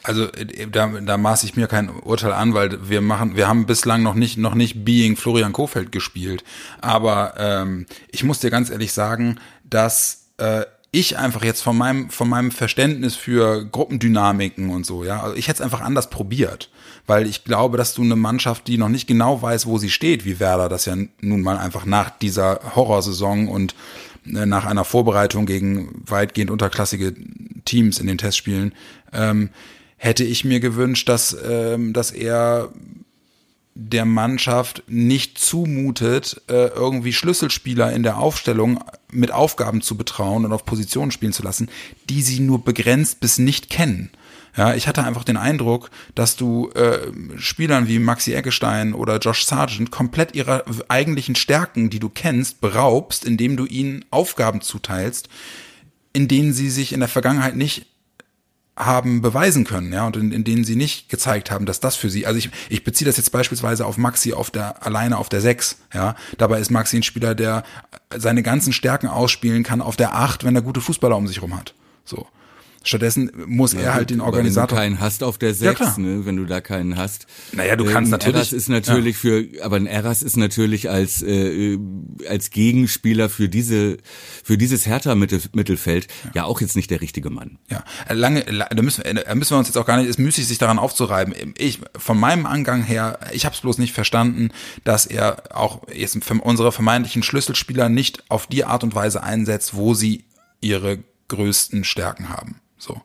Also da, da maß ich mir kein Urteil an, weil wir machen, wir haben bislang noch nicht noch nicht Being Florian Kofeld gespielt. Aber ähm, ich muss dir ganz ehrlich sagen, dass äh, ich einfach jetzt von meinem, von meinem Verständnis für Gruppendynamiken und so, ja, also ich hätte es einfach anders probiert. Weil ich glaube, dass du eine Mannschaft, die noch nicht genau weiß, wo sie steht, wie Werder das ja nun mal einfach nach dieser Horrorsaison und äh, nach einer Vorbereitung gegen weitgehend unterklassige Teams in den Testspielen, ähm, hätte ich mir gewünscht, dass, ähm, dass er der Mannschaft nicht zumutet, äh, irgendwie Schlüsselspieler in der Aufstellung mit Aufgaben zu betrauen und auf Positionen spielen zu lassen, die sie nur begrenzt bis nicht kennen. Ja, ich hatte einfach den Eindruck, dass du äh, Spielern wie Maxi Eggestein oder Josh Sargent komplett ihrer eigentlichen Stärken, die du kennst, beraubst, indem du ihnen Aufgaben zuteilst, in denen sie sich in der Vergangenheit nicht haben beweisen können, ja, und in, in denen sie nicht gezeigt haben, dass das für sie, also ich, ich beziehe das jetzt beispielsweise auf Maxi auf der, alleine auf der 6, ja, dabei ist Maxi ein Spieler, der seine ganzen Stärken ausspielen kann auf der 8, wenn er gute Fußballer um sich rum hat, so. Stattdessen muss ja, er halt den Organisator. Wenn du keinen hast auf der 6, ja, ne, wenn du da keinen hast. Naja, du kannst äh, natürlich. Eras ist natürlich ja. für, aber ein Eras ist natürlich als, äh, als Gegenspieler für diese, für dieses härter Mittelfeld ja. ja auch jetzt nicht der richtige Mann. Ja, lange, da müssen, da müssen wir uns jetzt auch gar nicht, es müßig sich daran aufzureiben. Ich, von meinem Angang her, ich habe es bloß nicht verstanden, dass er auch jetzt unsere vermeintlichen Schlüsselspieler nicht auf die Art und Weise einsetzt, wo sie ihre größten Stärken haben. So.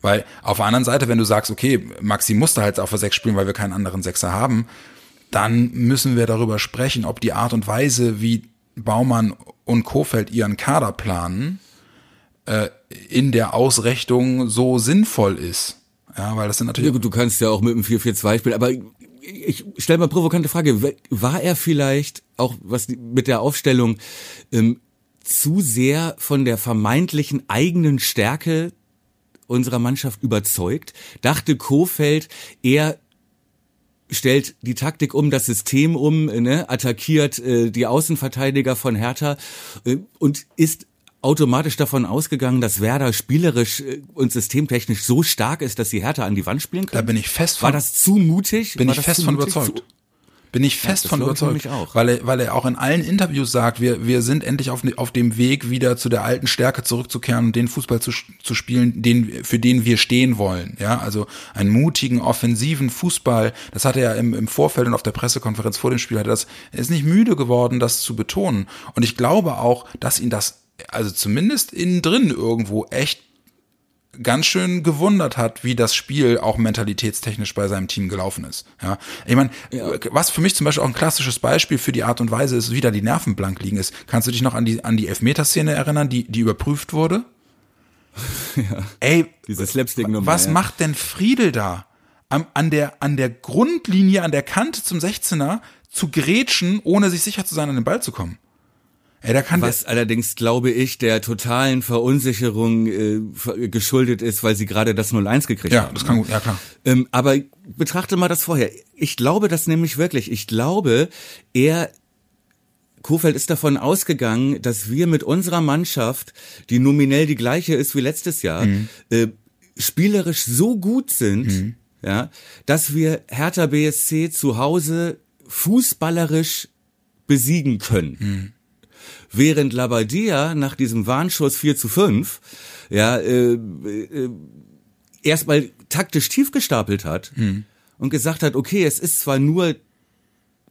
Weil auf der anderen Seite, wenn du sagst, okay, Maxi musste halt auf der 6 spielen, weil wir keinen anderen Sechser haben, dann müssen wir darüber sprechen, ob die Art und Weise, wie Baumann und Kofeld ihren Kader planen, äh, in der Ausrichtung so sinnvoll ist. Ja, weil das sind natürlich. Ja, gut, du kannst ja auch mit dem 4-4-2 spielen, aber ich stelle mal provokante Frage. War er vielleicht auch was mit der Aufstellung ähm, zu sehr von der vermeintlichen eigenen Stärke unserer Mannschaft überzeugt, dachte Kofeld, er stellt die Taktik um, das System um, ne, attackiert äh, die Außenverteidiger von Hertha äh, und ist automatisch davon ausgegangen, dass Werder spielerisch äh, und systemtechnisch so stark ist, dass sie Hertha an die Wand spielen können? Da bin ich fest von. War das zu mutig? Bin War ich fest von überzeugt. Zu, bin ich fest ja, von überzeugt. Weil er, weil er auch in allen Interviews sagt, wir, wir sind endlich auf, auf dem Weg, wieder zu der alten Stärke zurückzukehren und den Fußball zu, zu spielen, den, für den wir stehen wollen. Ja, also einen mutigen, offensiven Fußball. Das hat er im, im Vorfeld und auf der Pressekonferenz vor dem Spiel hat er das, er ist nicht müde geworden, das zu betonen. Und ich glaube auch, dass ihn das also zumindest innen drin irgendwo echt ganz schön gewundert hat, wie das Spiel auch mentalitätstechnisch bei seinem Team gelaufen ist. Ja, ich meine, ja. was für mich zum Beispiel auch ein klassisches Beispiel für die Art und Weise ist, wie da die Nerven blank liegen ist. Kannst du dich noch an die an die Elfmeterszene erinnern, die die überprüft wurde? [laughs] Ja. Ey, diese slapstick -Nummer, Was ja. macht denn Friedel da? An, an der an der Grundlinie, an der Kante zum 16er zu grätschen, ohne sich sicher zu sein, an den Ball zu kommen. Ey, da kann Was allerdings, glaube ich, der totalen Verunsicherung äh, geschuldet ist, weil sie gerade das 0-1 gekriegt ja, haben. Ja, das kann gut, ja klar. Ähm, aber betrachte mal das vorher. Ich glaube das nämlich wirklich. Ich glaube, er Kofeld ist davon ausgegangen, dass wir mit unserer Mannschaft, die nominell die gleiche ist wie letztes Jahr, mhm. äh, spielerisch so gut sind, ja, dass wir Hertha BSC zu Hause fußballerisch besiegen können. Während Labadia nach diesem Warnschuss 4 zu 5, ja, äh, äh, erstmal taktisch tief gestapelt hat und gesagt hat, okay, es ist zwar nur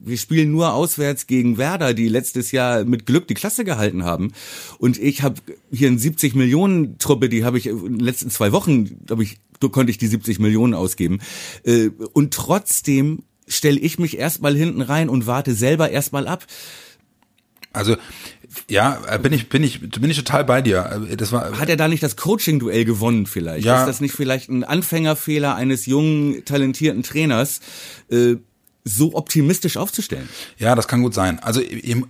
wir spielen nur auswärts gegen Werder, die letztes Jahr mit Glück die Klasse gehalten haben. Und ich habe hier eine 70 Millionen Truppe, die habe ich in den letzten zwei Wochen, glaube ich, konnte ich die 70 Millionen ausgeben. Äh, Und trotzdem stelle ich mich erstmal hinten rein und warte selber erstmal ab. Also ja, äh, bin ich bin ich bin ich total bei dir. Äh, Das war Hat er da nicht das Coaching-Duell gewonnen vielleicht? Ja. Ist das nicht vielleicht ein Anfängerfehler eines jungen, talentierten Trainers, äh, so optimistisch aufzustellen? Ja, das kann gut sein. Also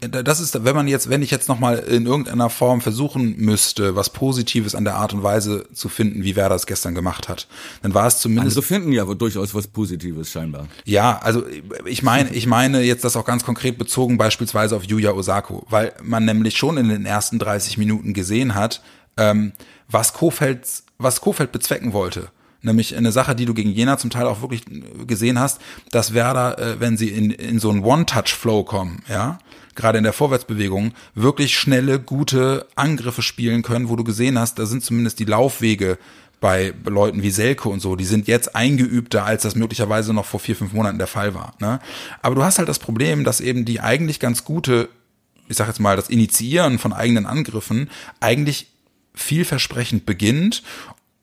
das ist, wenn man jetzt, wenn ich jetzt noch mal in irgendeiner Form versuchen müsste, was Positives an der Art und Weise zu finden, wie Werder es gestern gemacht hat, dann war es zumindest Also finden ja durchaus was Positives scheinbar. Ja, also ich meine, ich meine jetzt das auch ganz konkret bezogen beispielsweise auf Yuya Osako, weil man nämlich schon in den ersten 30 Minuten gesehen hat, ähm, was Kofeld, was Kofeld bezwecken wollte. Nämlich eine Sache, die du gegen Jena zum Teil auch wirklich gesehen hast, dass Werder, äh, wenn sie in, in so einen One-Touch-Flow kommen, ja, gerade in der Vorwärtsbewegung, wirklich schnelle, gute Angriffe spielen können, wo du gesehen hast, da sind zumindest die Laufwege bei Leuten wie Selke und so, die sind jetzt eingeübter, als das möglicherweise noch vor vier, fünf Monaten der Fall war. Ne? Aber du hast halt das Problem, dass eben die eigentlich ganz gute, ich sag jetzt mal, das Initiieren von eigenen Angriffen eigentlich vielversprechend beginnt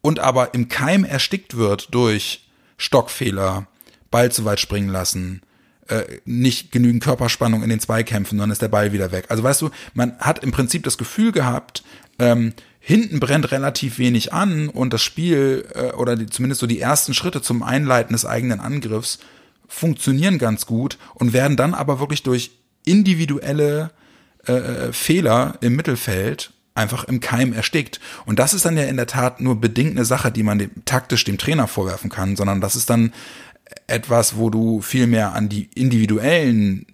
und aber im Keim erstickt wird durch Stockfehler, Ball zu weit springen lassen, äh, nicht genügend Körperspannung in den Zweikämpfen, dann ist der Ball wieder weg. Also weißt du, man hat im Prinzip das Gefühl gehabt, ähm, hinten brennt relativ wenig an und das Spiel äh, oder die, zumindest so die ersten Schritte zum Einleiten des eigenen Angriffs funktionieren ganz gut und werden dann aber wirklich durch individuelle äh, Fehler im Mittelfeld einfach im Keim erstickt. Und das ist dann ja in der Tat nur bedingt eine Sache, die man dem, taktisch dem Trainer vorwerfen kann, sondern das ist dann etwas, wo du viel mehr an die individuellen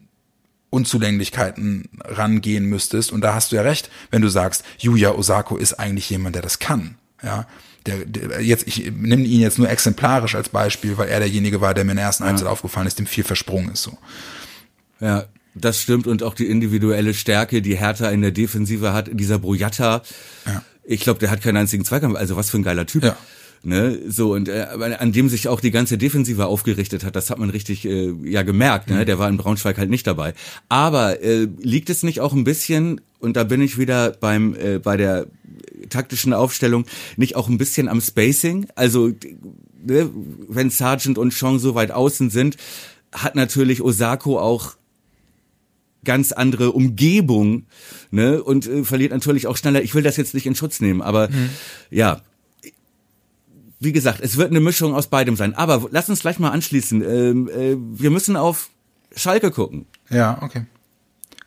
Unzulänglichkeiten rangehen müsstest. Und da hast du ja recht, wenn du sagst, Yuya Osako ist eigentlich jemand, der das kann. Ja, der, der jetzt ich nehme ihn jetzt nur exemplarisch als Beispiel, weil er derjenige war, der mir in der ersten Halbzeit aufgefallen ist, dem viel versprungen ist so. Ja, das stimmt und auch die individuelle Stärke, die Hertha in der Defensive hat, dieser Brojatta. Ja. Ich glaube, der hat keinen einzigen Zweikampf, also was für ein geiler Typ. Ja. Ne, so und äh, an dem sich auch die ganze Defensive aufgerichtet hat, das hat man richtig äh, ja gemerkt. Ne? Der war in Braunschweig halt nicht dabei. Aber äh, liegt es nicht auch ein bisschen und da bin ich wieder beim äh, bei der taktischen Aufstellung nicht auch ein bisschen am Spacing? Also ne, wenn Sargent und Chong so weit außen sind, hat natürlich Osako auch ganz andere Umgebung ne, und äh, verliert natürlich auch schneller. Ich will das jetzt nicht in Schutz nehmen, aber ja, wie gesagt, es wird eine Mischung aus beidem sein. Aber lass uns gleich mal anschließen. Ähm, äh, wir müssen auf Schalke gucken. Ja, okay.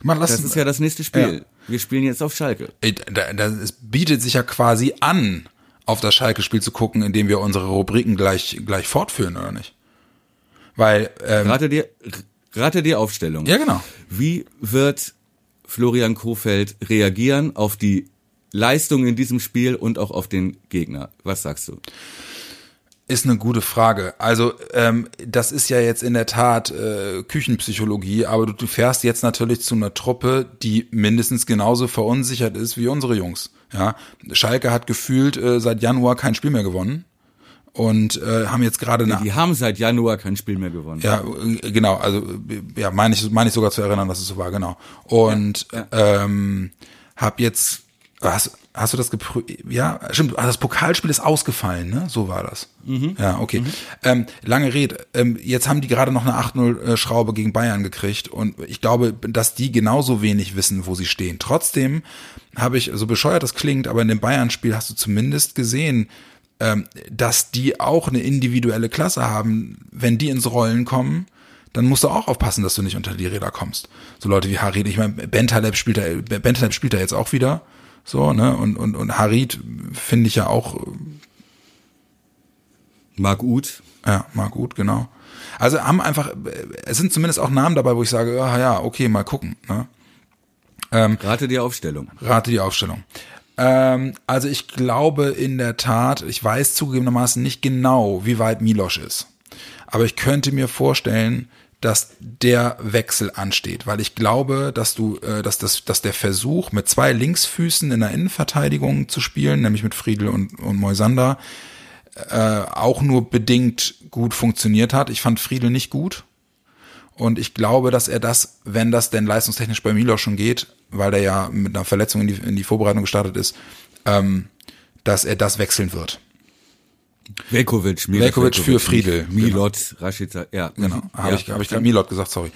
Man, lass Das ist ja das nächste Spiel. Wir spielen jetzt auf Schalke. Es bietet sich ja quasi an, auf das Schalke-Spiel zu gucken, indem wir unsere Rubriken gleich, gleich fortführen, oder nicht? Weil, ähm, Rate dir, rate die Aufstellung. ja genau. Wie wird Florian Kofeld reagieren auf die Leistung in diesem Spiel und auch auf den Gegner? Was sagst du? Ist eine gute Frage. Also ähm, das ist ja jetzt in der Tat äh, Küchenpsychologie, aber du, du fährst jetzt natürlich zu einer Truppe, die mindestens genauso verunsichert ist wie unsere Jungs. Ja, Schalke hat gefühlt äh, seit Januar kein Spiel mehr gewonnen und äh, haben jetzt gerade eine Die haben seit Januar kein Spiel mehr gewonnen. Ja, äh, genau. Also äh, ja, meine ich, meine ich sogar zu erinnern, dass es so war, genau. Und Ja, ähm, hab jetzt, hast, hast du das geprüft? Ja, stimmt. ah, Das Pokalspiel ist ausgefallen, ne? So war das. Ja, okay. Ähm, lange Rede. Ähm, jetzt haben die gerade noch eine 8-0-Schraube gegen Bayern gekriegt und ich glaube, dass die genauso wenig wissen, wo sie stehen. Trotzdem habe ich, so bescheuert das klingt, aber in dem Bayern-Spiel hast du zumindest gesehen, dass die auch eine individuelle Klasse haben. Wenn die ins Rollen kommen, dann musst du auch aufpassen, dass du nicht unter die Räder kommst. So Leute wie Harid, ich meine, Bentaleb spielt da, Bentaleb spielt da jetzt auch wieder, so, ne, und, und, und Harid finde ich ja auch, äh, Marc Uth. ja, mal gut, genau. Also haben einfach, es sind zumindest auch Namen dabei, wo ich sage, ja, ja, okay, mal gucken, ne. Rate die Aufstellung. Rate die Aufstellung. Ähm, also ich glaube in der Tat, ich weiß zugegebenermaßen nicht genau, wie weit Milosch ist. Aber ich könnte mir vorstellen, dass der Wechsel ansteht, weil ich glaube, dass du, äh, dass das, dass der Versuch mit zwei Linksfüßen in der Innenverteidigung zu spielen, nämlich mit Friedel und, und Moisander, äh, auch nur bedingt gut funktioniert hat. Ich fand Friedel nicht gut. Und ich glaube, dass er das, wenn das denn leistungstechnisch bei Milo schon geht, weil der ja mit einer Verletzung in die, in die Vorbereitung gestartet ist, ähm, dass er das wechseln wird. Velkovic, Milot Velkovic für Friedel. Milot, genau. Rashica, ja. Genau, mhm. habe ja. ich, hab ich gerade Milot gesagt, sorry.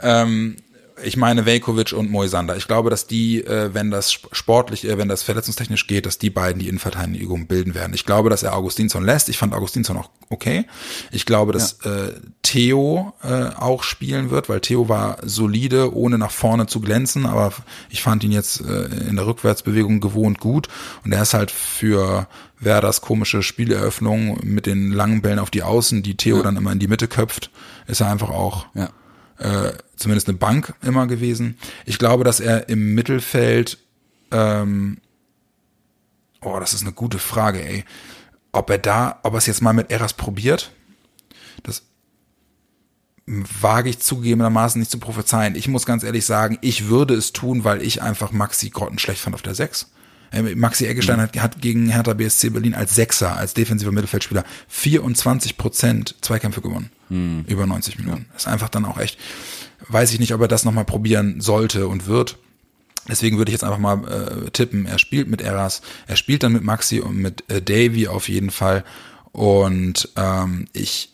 Ähm, ich meine Velkovic und Moisander. Ich glaube, dass die, äh, wenn das sportlich, äh, wenn das verletzungstechnisch geht, dass die beiden die Innenverteidigung bilden werden. Ich glaube, dass er Augustinsson lässt. Ich fand Augustinsson auch okay. Ich glaube, dass ja. äh, Theo äh, auch spielen wird, weil Theo war solide, ohne nach vorne zu glänzen, aber ich fand ihn jetzt äh, in der Rückwärtsbewegung gewohnt gut und er ist halt für Werders komische Spieleröffnung mit den langen Bällen auf die Außen, die Theo ja. dann immer in die Mitte köpft, ist er einfach auch ja äh, zumindest eine Bank immer gewesen. Ich glaube, dass er im Mittelfeld, ähm, oh, das ist eine gute Frage, ey. Ob er da, ob er es jetzt mal mit Eras probiert, das wage ich zugegebenermaßen nicht zu prophezeien. Ich muss ganz ehrlich sagen, ich würde es tun, weil ich einfach Maxi Grotten schlecht fand auf der 6. Äh, Maxi Eggestein mhm. hat, hat, gegen Hertha BSC Berlin als Sechser, als defensiver Mittelfeldspieler 24 Prozent Zweikämpfe gewonnen. Mhm. Über 90 Minuten. Das ist einfach dann auch echt, weiß ich nicht, ob er das nochmal probieren sollte und wird. Deswegen würde ich jetzt einfach mal äh, tippen, er spielt mit Eras, er spielt dann mit Maxi und mit äh, Davy auf jeden Fall. Und ähm, ich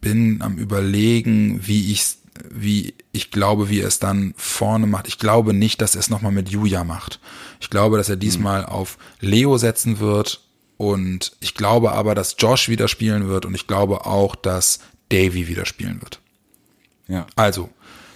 bin am überlegen, wie ich wie ich glaube, wie er es dann vorne macht. Ich glaube nicht, dass er es nochmal mit Julia macht. Ich glaube, dass er diesmal mhm. auf Leo setzen wird und ich glaube aber, dass Josh wieder spielen wird und ich glaube auch, dass Davy wieder spielen wird. Ja. Also,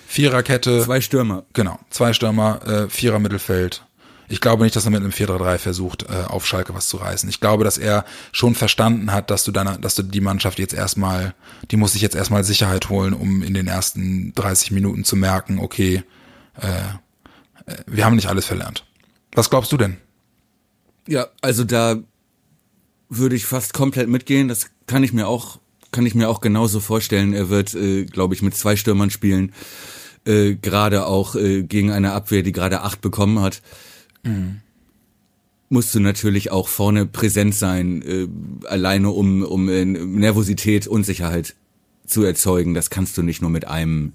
Viererkette. Zwei Stürmer. Genau, zwei Stürmer, äh, Vierer Mittelfeld. Ich glaube nicht, dass er mit einem 4-3-3 versucht, äh, auf Schalke was zu reißen. Ich glaube, dass er schon verstanden hat, dass du deine, dass du die Mannschaft jetzt erstmal, die muss sich jetzt erstmal Sicherheit holen, um in den ersten 30 Minuten zu merken, okay, äh, äh, wir haben nicht alles verlernt. Was glaubst du denn? Ja, also da würde ich fast komplett mitgehen. Das kann ich mir auch, kann ich mir auch genauso vorstellen. Er wird, äh, glaube ich, mit zwei Stürmern spielen. Äh, gerade auch äh, gegen eine Abwehr, die gerade acht bekommen hat mhm. musst du natürlich auch vorne präsent sein, äh, alleine um, um äh, Nervosität, Unsicherheit zu erzeugen. Das kannst du nicht nur mit einem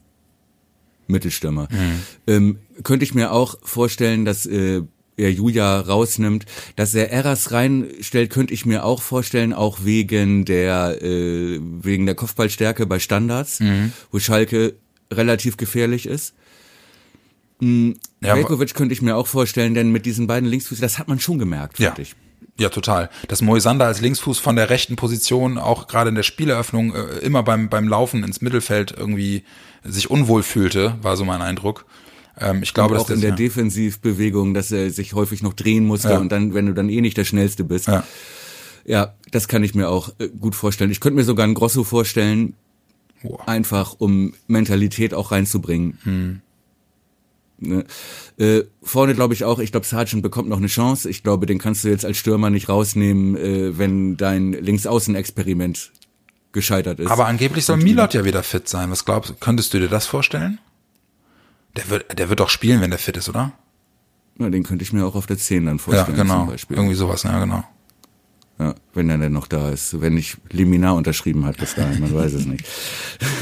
Mittelstürmer. Mhm. Ähm, könnte ich mir auch vorstellen, dass äh, er Julia rausnimmt, dass er Eras reinstellt, könnte ich mir auch vorstellen, auch wegen der äh, wegen der Kopfballstärke bei Standards, mhm. wo Schalke relativ gefährlich ist. Mhm. Ja, Velkovic könnte ich mir auch vorstellen, denn mit diesen beiden Linksfüßen, das hat man schon gemerkt, ja. ich. Ja, total. Dass Moisander als Linksfuß von der rechten Position auch gerade in der Spieleröffnung äh, immer beim, beim Laufen ins Mittelfeld irgendwie sich unwohl fühlte, war so mein Eindruck. Ähm, ich glaube, und auch dass das, in der ja. Defensivbewegung, dass er sich häufig noch drehen musste ja. und dann, wenn du dann eh nicht der Schnellste bist. Ja, ja das kann ich mir auch äh, gut vorstellen. Ich könnte mir sogar einen Grosso vorstellen, Boah. einfach um Mentalität auch reinzubringen. Hm. Ne? Äh, vorne glaube ich auch, ich glaube, Sargent bekommt noch eine Chance. Ich glaube, den kannst du jetzt als Stürmer nicht rausnehmen, äh, wenn dein Linksaußen-Experiment gescheitert ist. Aber angeblich soll Milot ja wieder fit sein. Was glaubst du, könntest du dir das vorstellen? Der wird, der wird doch spielen, wenn der fit ist, oder? Ja, den könnte ich mir auch auf der 10 dann vorstellen. Ja, genau. Irgendwie sowas, ja, genau. Ja, wenn er denn noch da ist. Wenn nicht Liminar unterschrieben hat bis dahin, man weiß es nicht.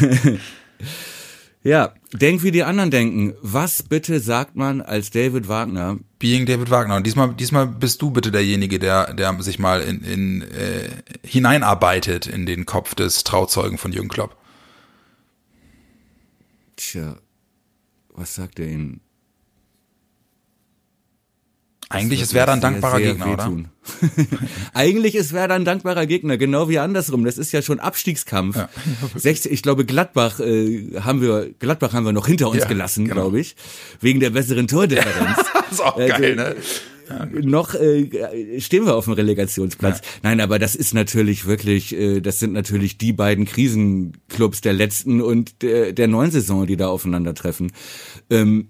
[laughs] Ja, denk wie die anderen denken. Was bitte sagt man als David Wagner? Being David Wagner. Und diesmal, diesmal bist du bitte derjenige, der, der sich mal in, in äh, hineinarbeitet in den Kopf des Trauzeugen von Jürgen Klopp. Tja, was sagt er Ihnen? Eigentlich ist Werder ein dankbarer sehr, sehr Gegner, oder? [laughs] Eigentlich ist Werder ein dankbarer Gegner, genau wie andersrum. Das ist ja schon Abstiegskampf. Ja. [laughs] 60, ich glaube, Gladbach äh, haben wir Gladbach haben wir noch hinter uns ja, gelassen, genau. glaube ich, wegen der besseren Tordifferenz. [laughs] ist auch äh, geil, ne? Ja, noch äh, stehen wir auf dem Relegationsplatz. Ja. Nein, aber das ist natürlich wirklich, äh, das sind natürlich die beiden Krisenclubs der letzten und der, der neuen Saison, die da aufeinandertreffen. Ähm,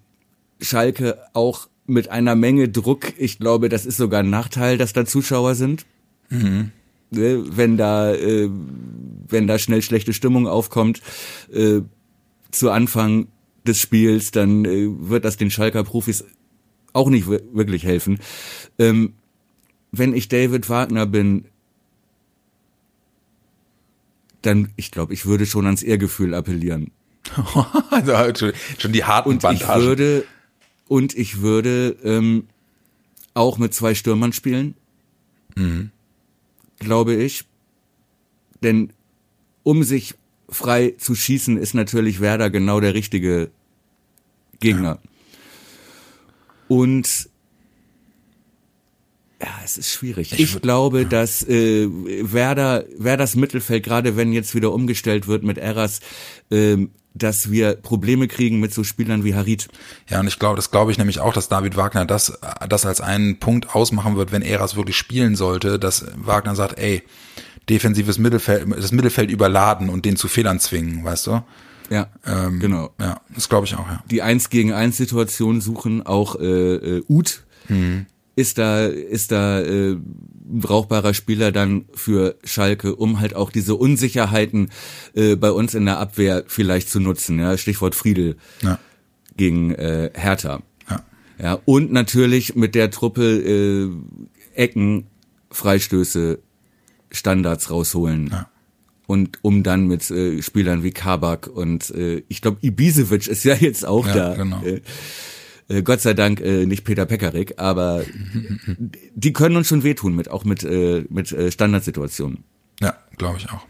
Schalke auch mit einer Menge Druck. Ich glaube, das ist sogar ein Nachteil, dass da Zuschauer sind. Mhm. Wenn da, äh, wenn da schnell schlechte Stimmung aufkommt, äh, zu Anfang des Spiels, dann äh, wird das den Schalker Profis auch nicht wirklich helfen. Ähm, wenn ich David Wagner bin, dann, ich glaube, ich würde schon ans Ehrgefühl appellieren. [laughs] also schon die harten und Bandagen. Ich würde, und ich würde ähm, auch mit zwei Stürmern spielen, mhm. glaube ich. Denn um sich frei zu schießen, ist natürlich Werder genau der richtige Gegner. Ja. Und ja, es ist schwierig. Ich, glaube, dass äh, Werder, Werders Mittelfeld, gerade wenn jetzt wieder umgestellt wird mit Eras, äh, dass wir Probleme kriegen mit so Spielern wie Harit. Ja, und ich glaube, das glaube ich nämlich auch, dass David Wagner das, das als einen Punkt ausmachen wird, wenn Eras wirklich spielen sollte, dass Wagner sagt, ey, defensives Mittelfeld, das Mittelfeld überladen und den zu Fehlern zwingen, weißt du? Ja, ähm, genau. Ja, das glaube ich auch, ja. Die Eins gegen Eins Situation suchen, auch äh, äh, Ut mhm. Ist da, ist da äh, ein brauchbarer Spieler dann für Schalke, um halt auch diese Unsicherheiten äh, bei uns in der Abwehr vielleicht zu nutzen. Ja, Stichwort Friedel ja. gegen äh, Hertha. Ja. ja, und natürlich mit der Truppe äh, Ecken, Freistöße, Standards rausholen. Ja und um dann mit äh, Spielern wie Kabak und äh, ich glaube Ibisevic ist ja jetzt auch ja, da. Genau. Äh, äh, Gott sei Dank äh, nicht Peter Pekarik, aber die können uns schon wehtun mit auch mit äh, mit äh, Standardsituationen. Ja, glaube ich auch.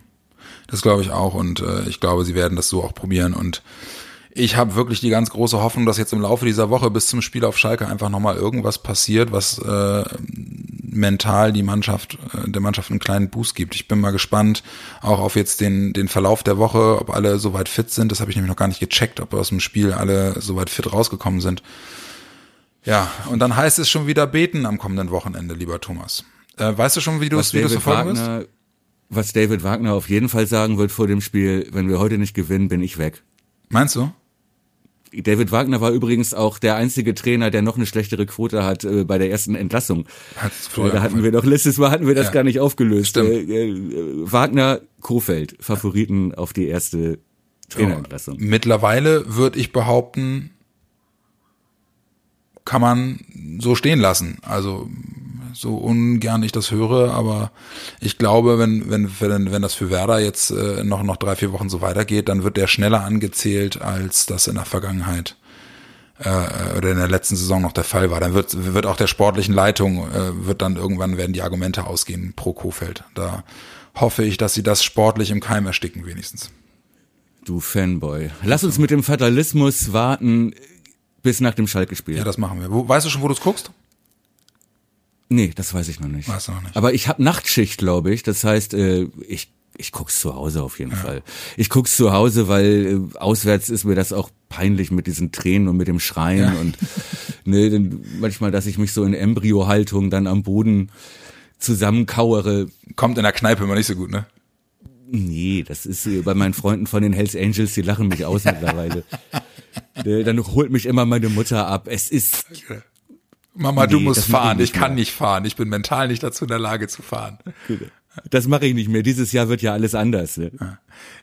Das glaube ich auch und äh, ich glaube, sie werden das so auch probieren und ich habe wirklich die ganz große Hoffnung, dass jetzt im Laufe dieser Woche bis zum Spiel auf Schalke einfach nochmal irgendwas passiert, was äh, mental die Mannschaft, äh, der Mannschaft einen kleinen Boost gibt. Ich bin mal gespannt, auch auf jetzt den, den Verlauf der Woche, ob alle soweit fit sind. Das habe ich nämlich noch gar nicht gecheckt, ob aus dem Spiel alle soweit fit rausgekommen sind. Ja, und dann heißt es schon wieder beten am kommenden Wochenende, lieber Thomas. Äh, weißt du schon, wie du es verfolgen wirst? Was David Wagner auf jeden Fall sagen wird vor dem Spiel, wenn wir heute nicht gewinnen, bin ich weg. Meinst du? David Wagner war übrigens auch der einzige Trainer, der noch eine schlechtere Quote hat äh, bei der ersten Entlassung. Äh, da hatten wir doch letztes Mal hatten wir das ja. gar nicht aufgelöst. Äh, äh, Wagner, Kofeld, Favoriten auf die erste Trainerentlassung. Ja. Mittlerweile würde ich behaupten, kann man so stehen lassen. Also so ungern ich das höre, aber ich glaube, wenn, wenn, wenn, wenn das für Werder jetzt äh, noch, noch drei, vier Wochen so weitergeht, dann wird der schneller angezählt, als das in der Vergangenheit äh, oder in der letzten Saison noch der Fall war. Dann wird, wird auch der sportlichen Leitung, äh, wird dann irgendwann werden die Argumente ausgehen pro Kofeld. Da hoffe ich, dass sie das sportlich im Keim ersticken, wenigstens. Du Fanboy. Lass uns mit dem Fatalismus warten bis nach dem Schalke-Spiel. Ja, das machen wir. Weißt du schon, wo du es guckst? Nee, das weiß ich noch nicht. Weiß noch nicht. Aber ich habe Nachtschicht, glaube ich. Das heißt, äh, ich ich guck's zu Hause auf jeden ja. Fall. Ich guck's zu Hause, weil äh, auswärts ist mir das auch peinlich mit diesen Tränen und mit dem Schreien ja. und ne, denn manchmal, dass ich mich so in Embryo-Haltung dann am Boden zusammenkauere. Kommt in der Kneipe immer nicht so gut, ne? Nee, das ist äh, bei meinen Freunden von den Hells Angels, die lachen mich aus [laughs] mittlerweile. Ne, dann holt mich immer meine Mutter ab. Es ist Mama, nee, du musst fahren. Ich, ich kann nicht fahren. Ich bin mental nicht dazu in der Lage zu fahren. Das mache ich nicht mehr. Dieses Jahr wird ja alles anders. Ne?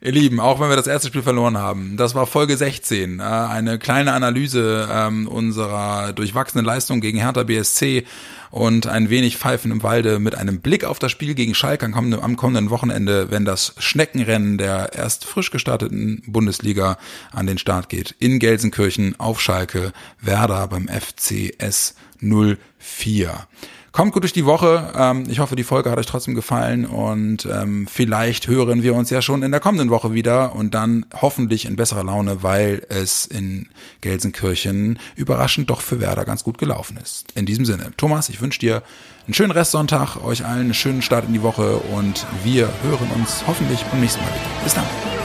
Ihr Lieben, auch wenn wir das erste Spiel verloren haben, das war Folge 16. Äh, eine kleine Analyse ähm, unserer durchwachsenen Leistung gegen Hertha BSC und ein wenig Pfeifen im Walde mit einem Blick auf das Spiel gegen Schalke am kommenden, am kommenden Wochenende, wenn das Schneckenrennen der erst frisch gestarteten Bundesliga an den Start geht. In Gelsenkirchen auf Schalke, Werder beim FCS 04. Kommt gut durch die Woche. Ähm, ich hoffe, die Folge hat euch trotzdem gefallen und ähm, vielleicht hören wir uns ja schon in der kommenden Woche wieder und dann hoffentlich in besserer Laune, weil es in Gelsenkirchen überraschend doch für Werder ganz gut gelaufen ist. In diesem Sinne, Thomas, ich wünsche dir einen schönen Restsonntag, euch allen einen schönen Start in die Woche und wir hören uns hoffentlich beim nächsten Mal wieder. Bis dann.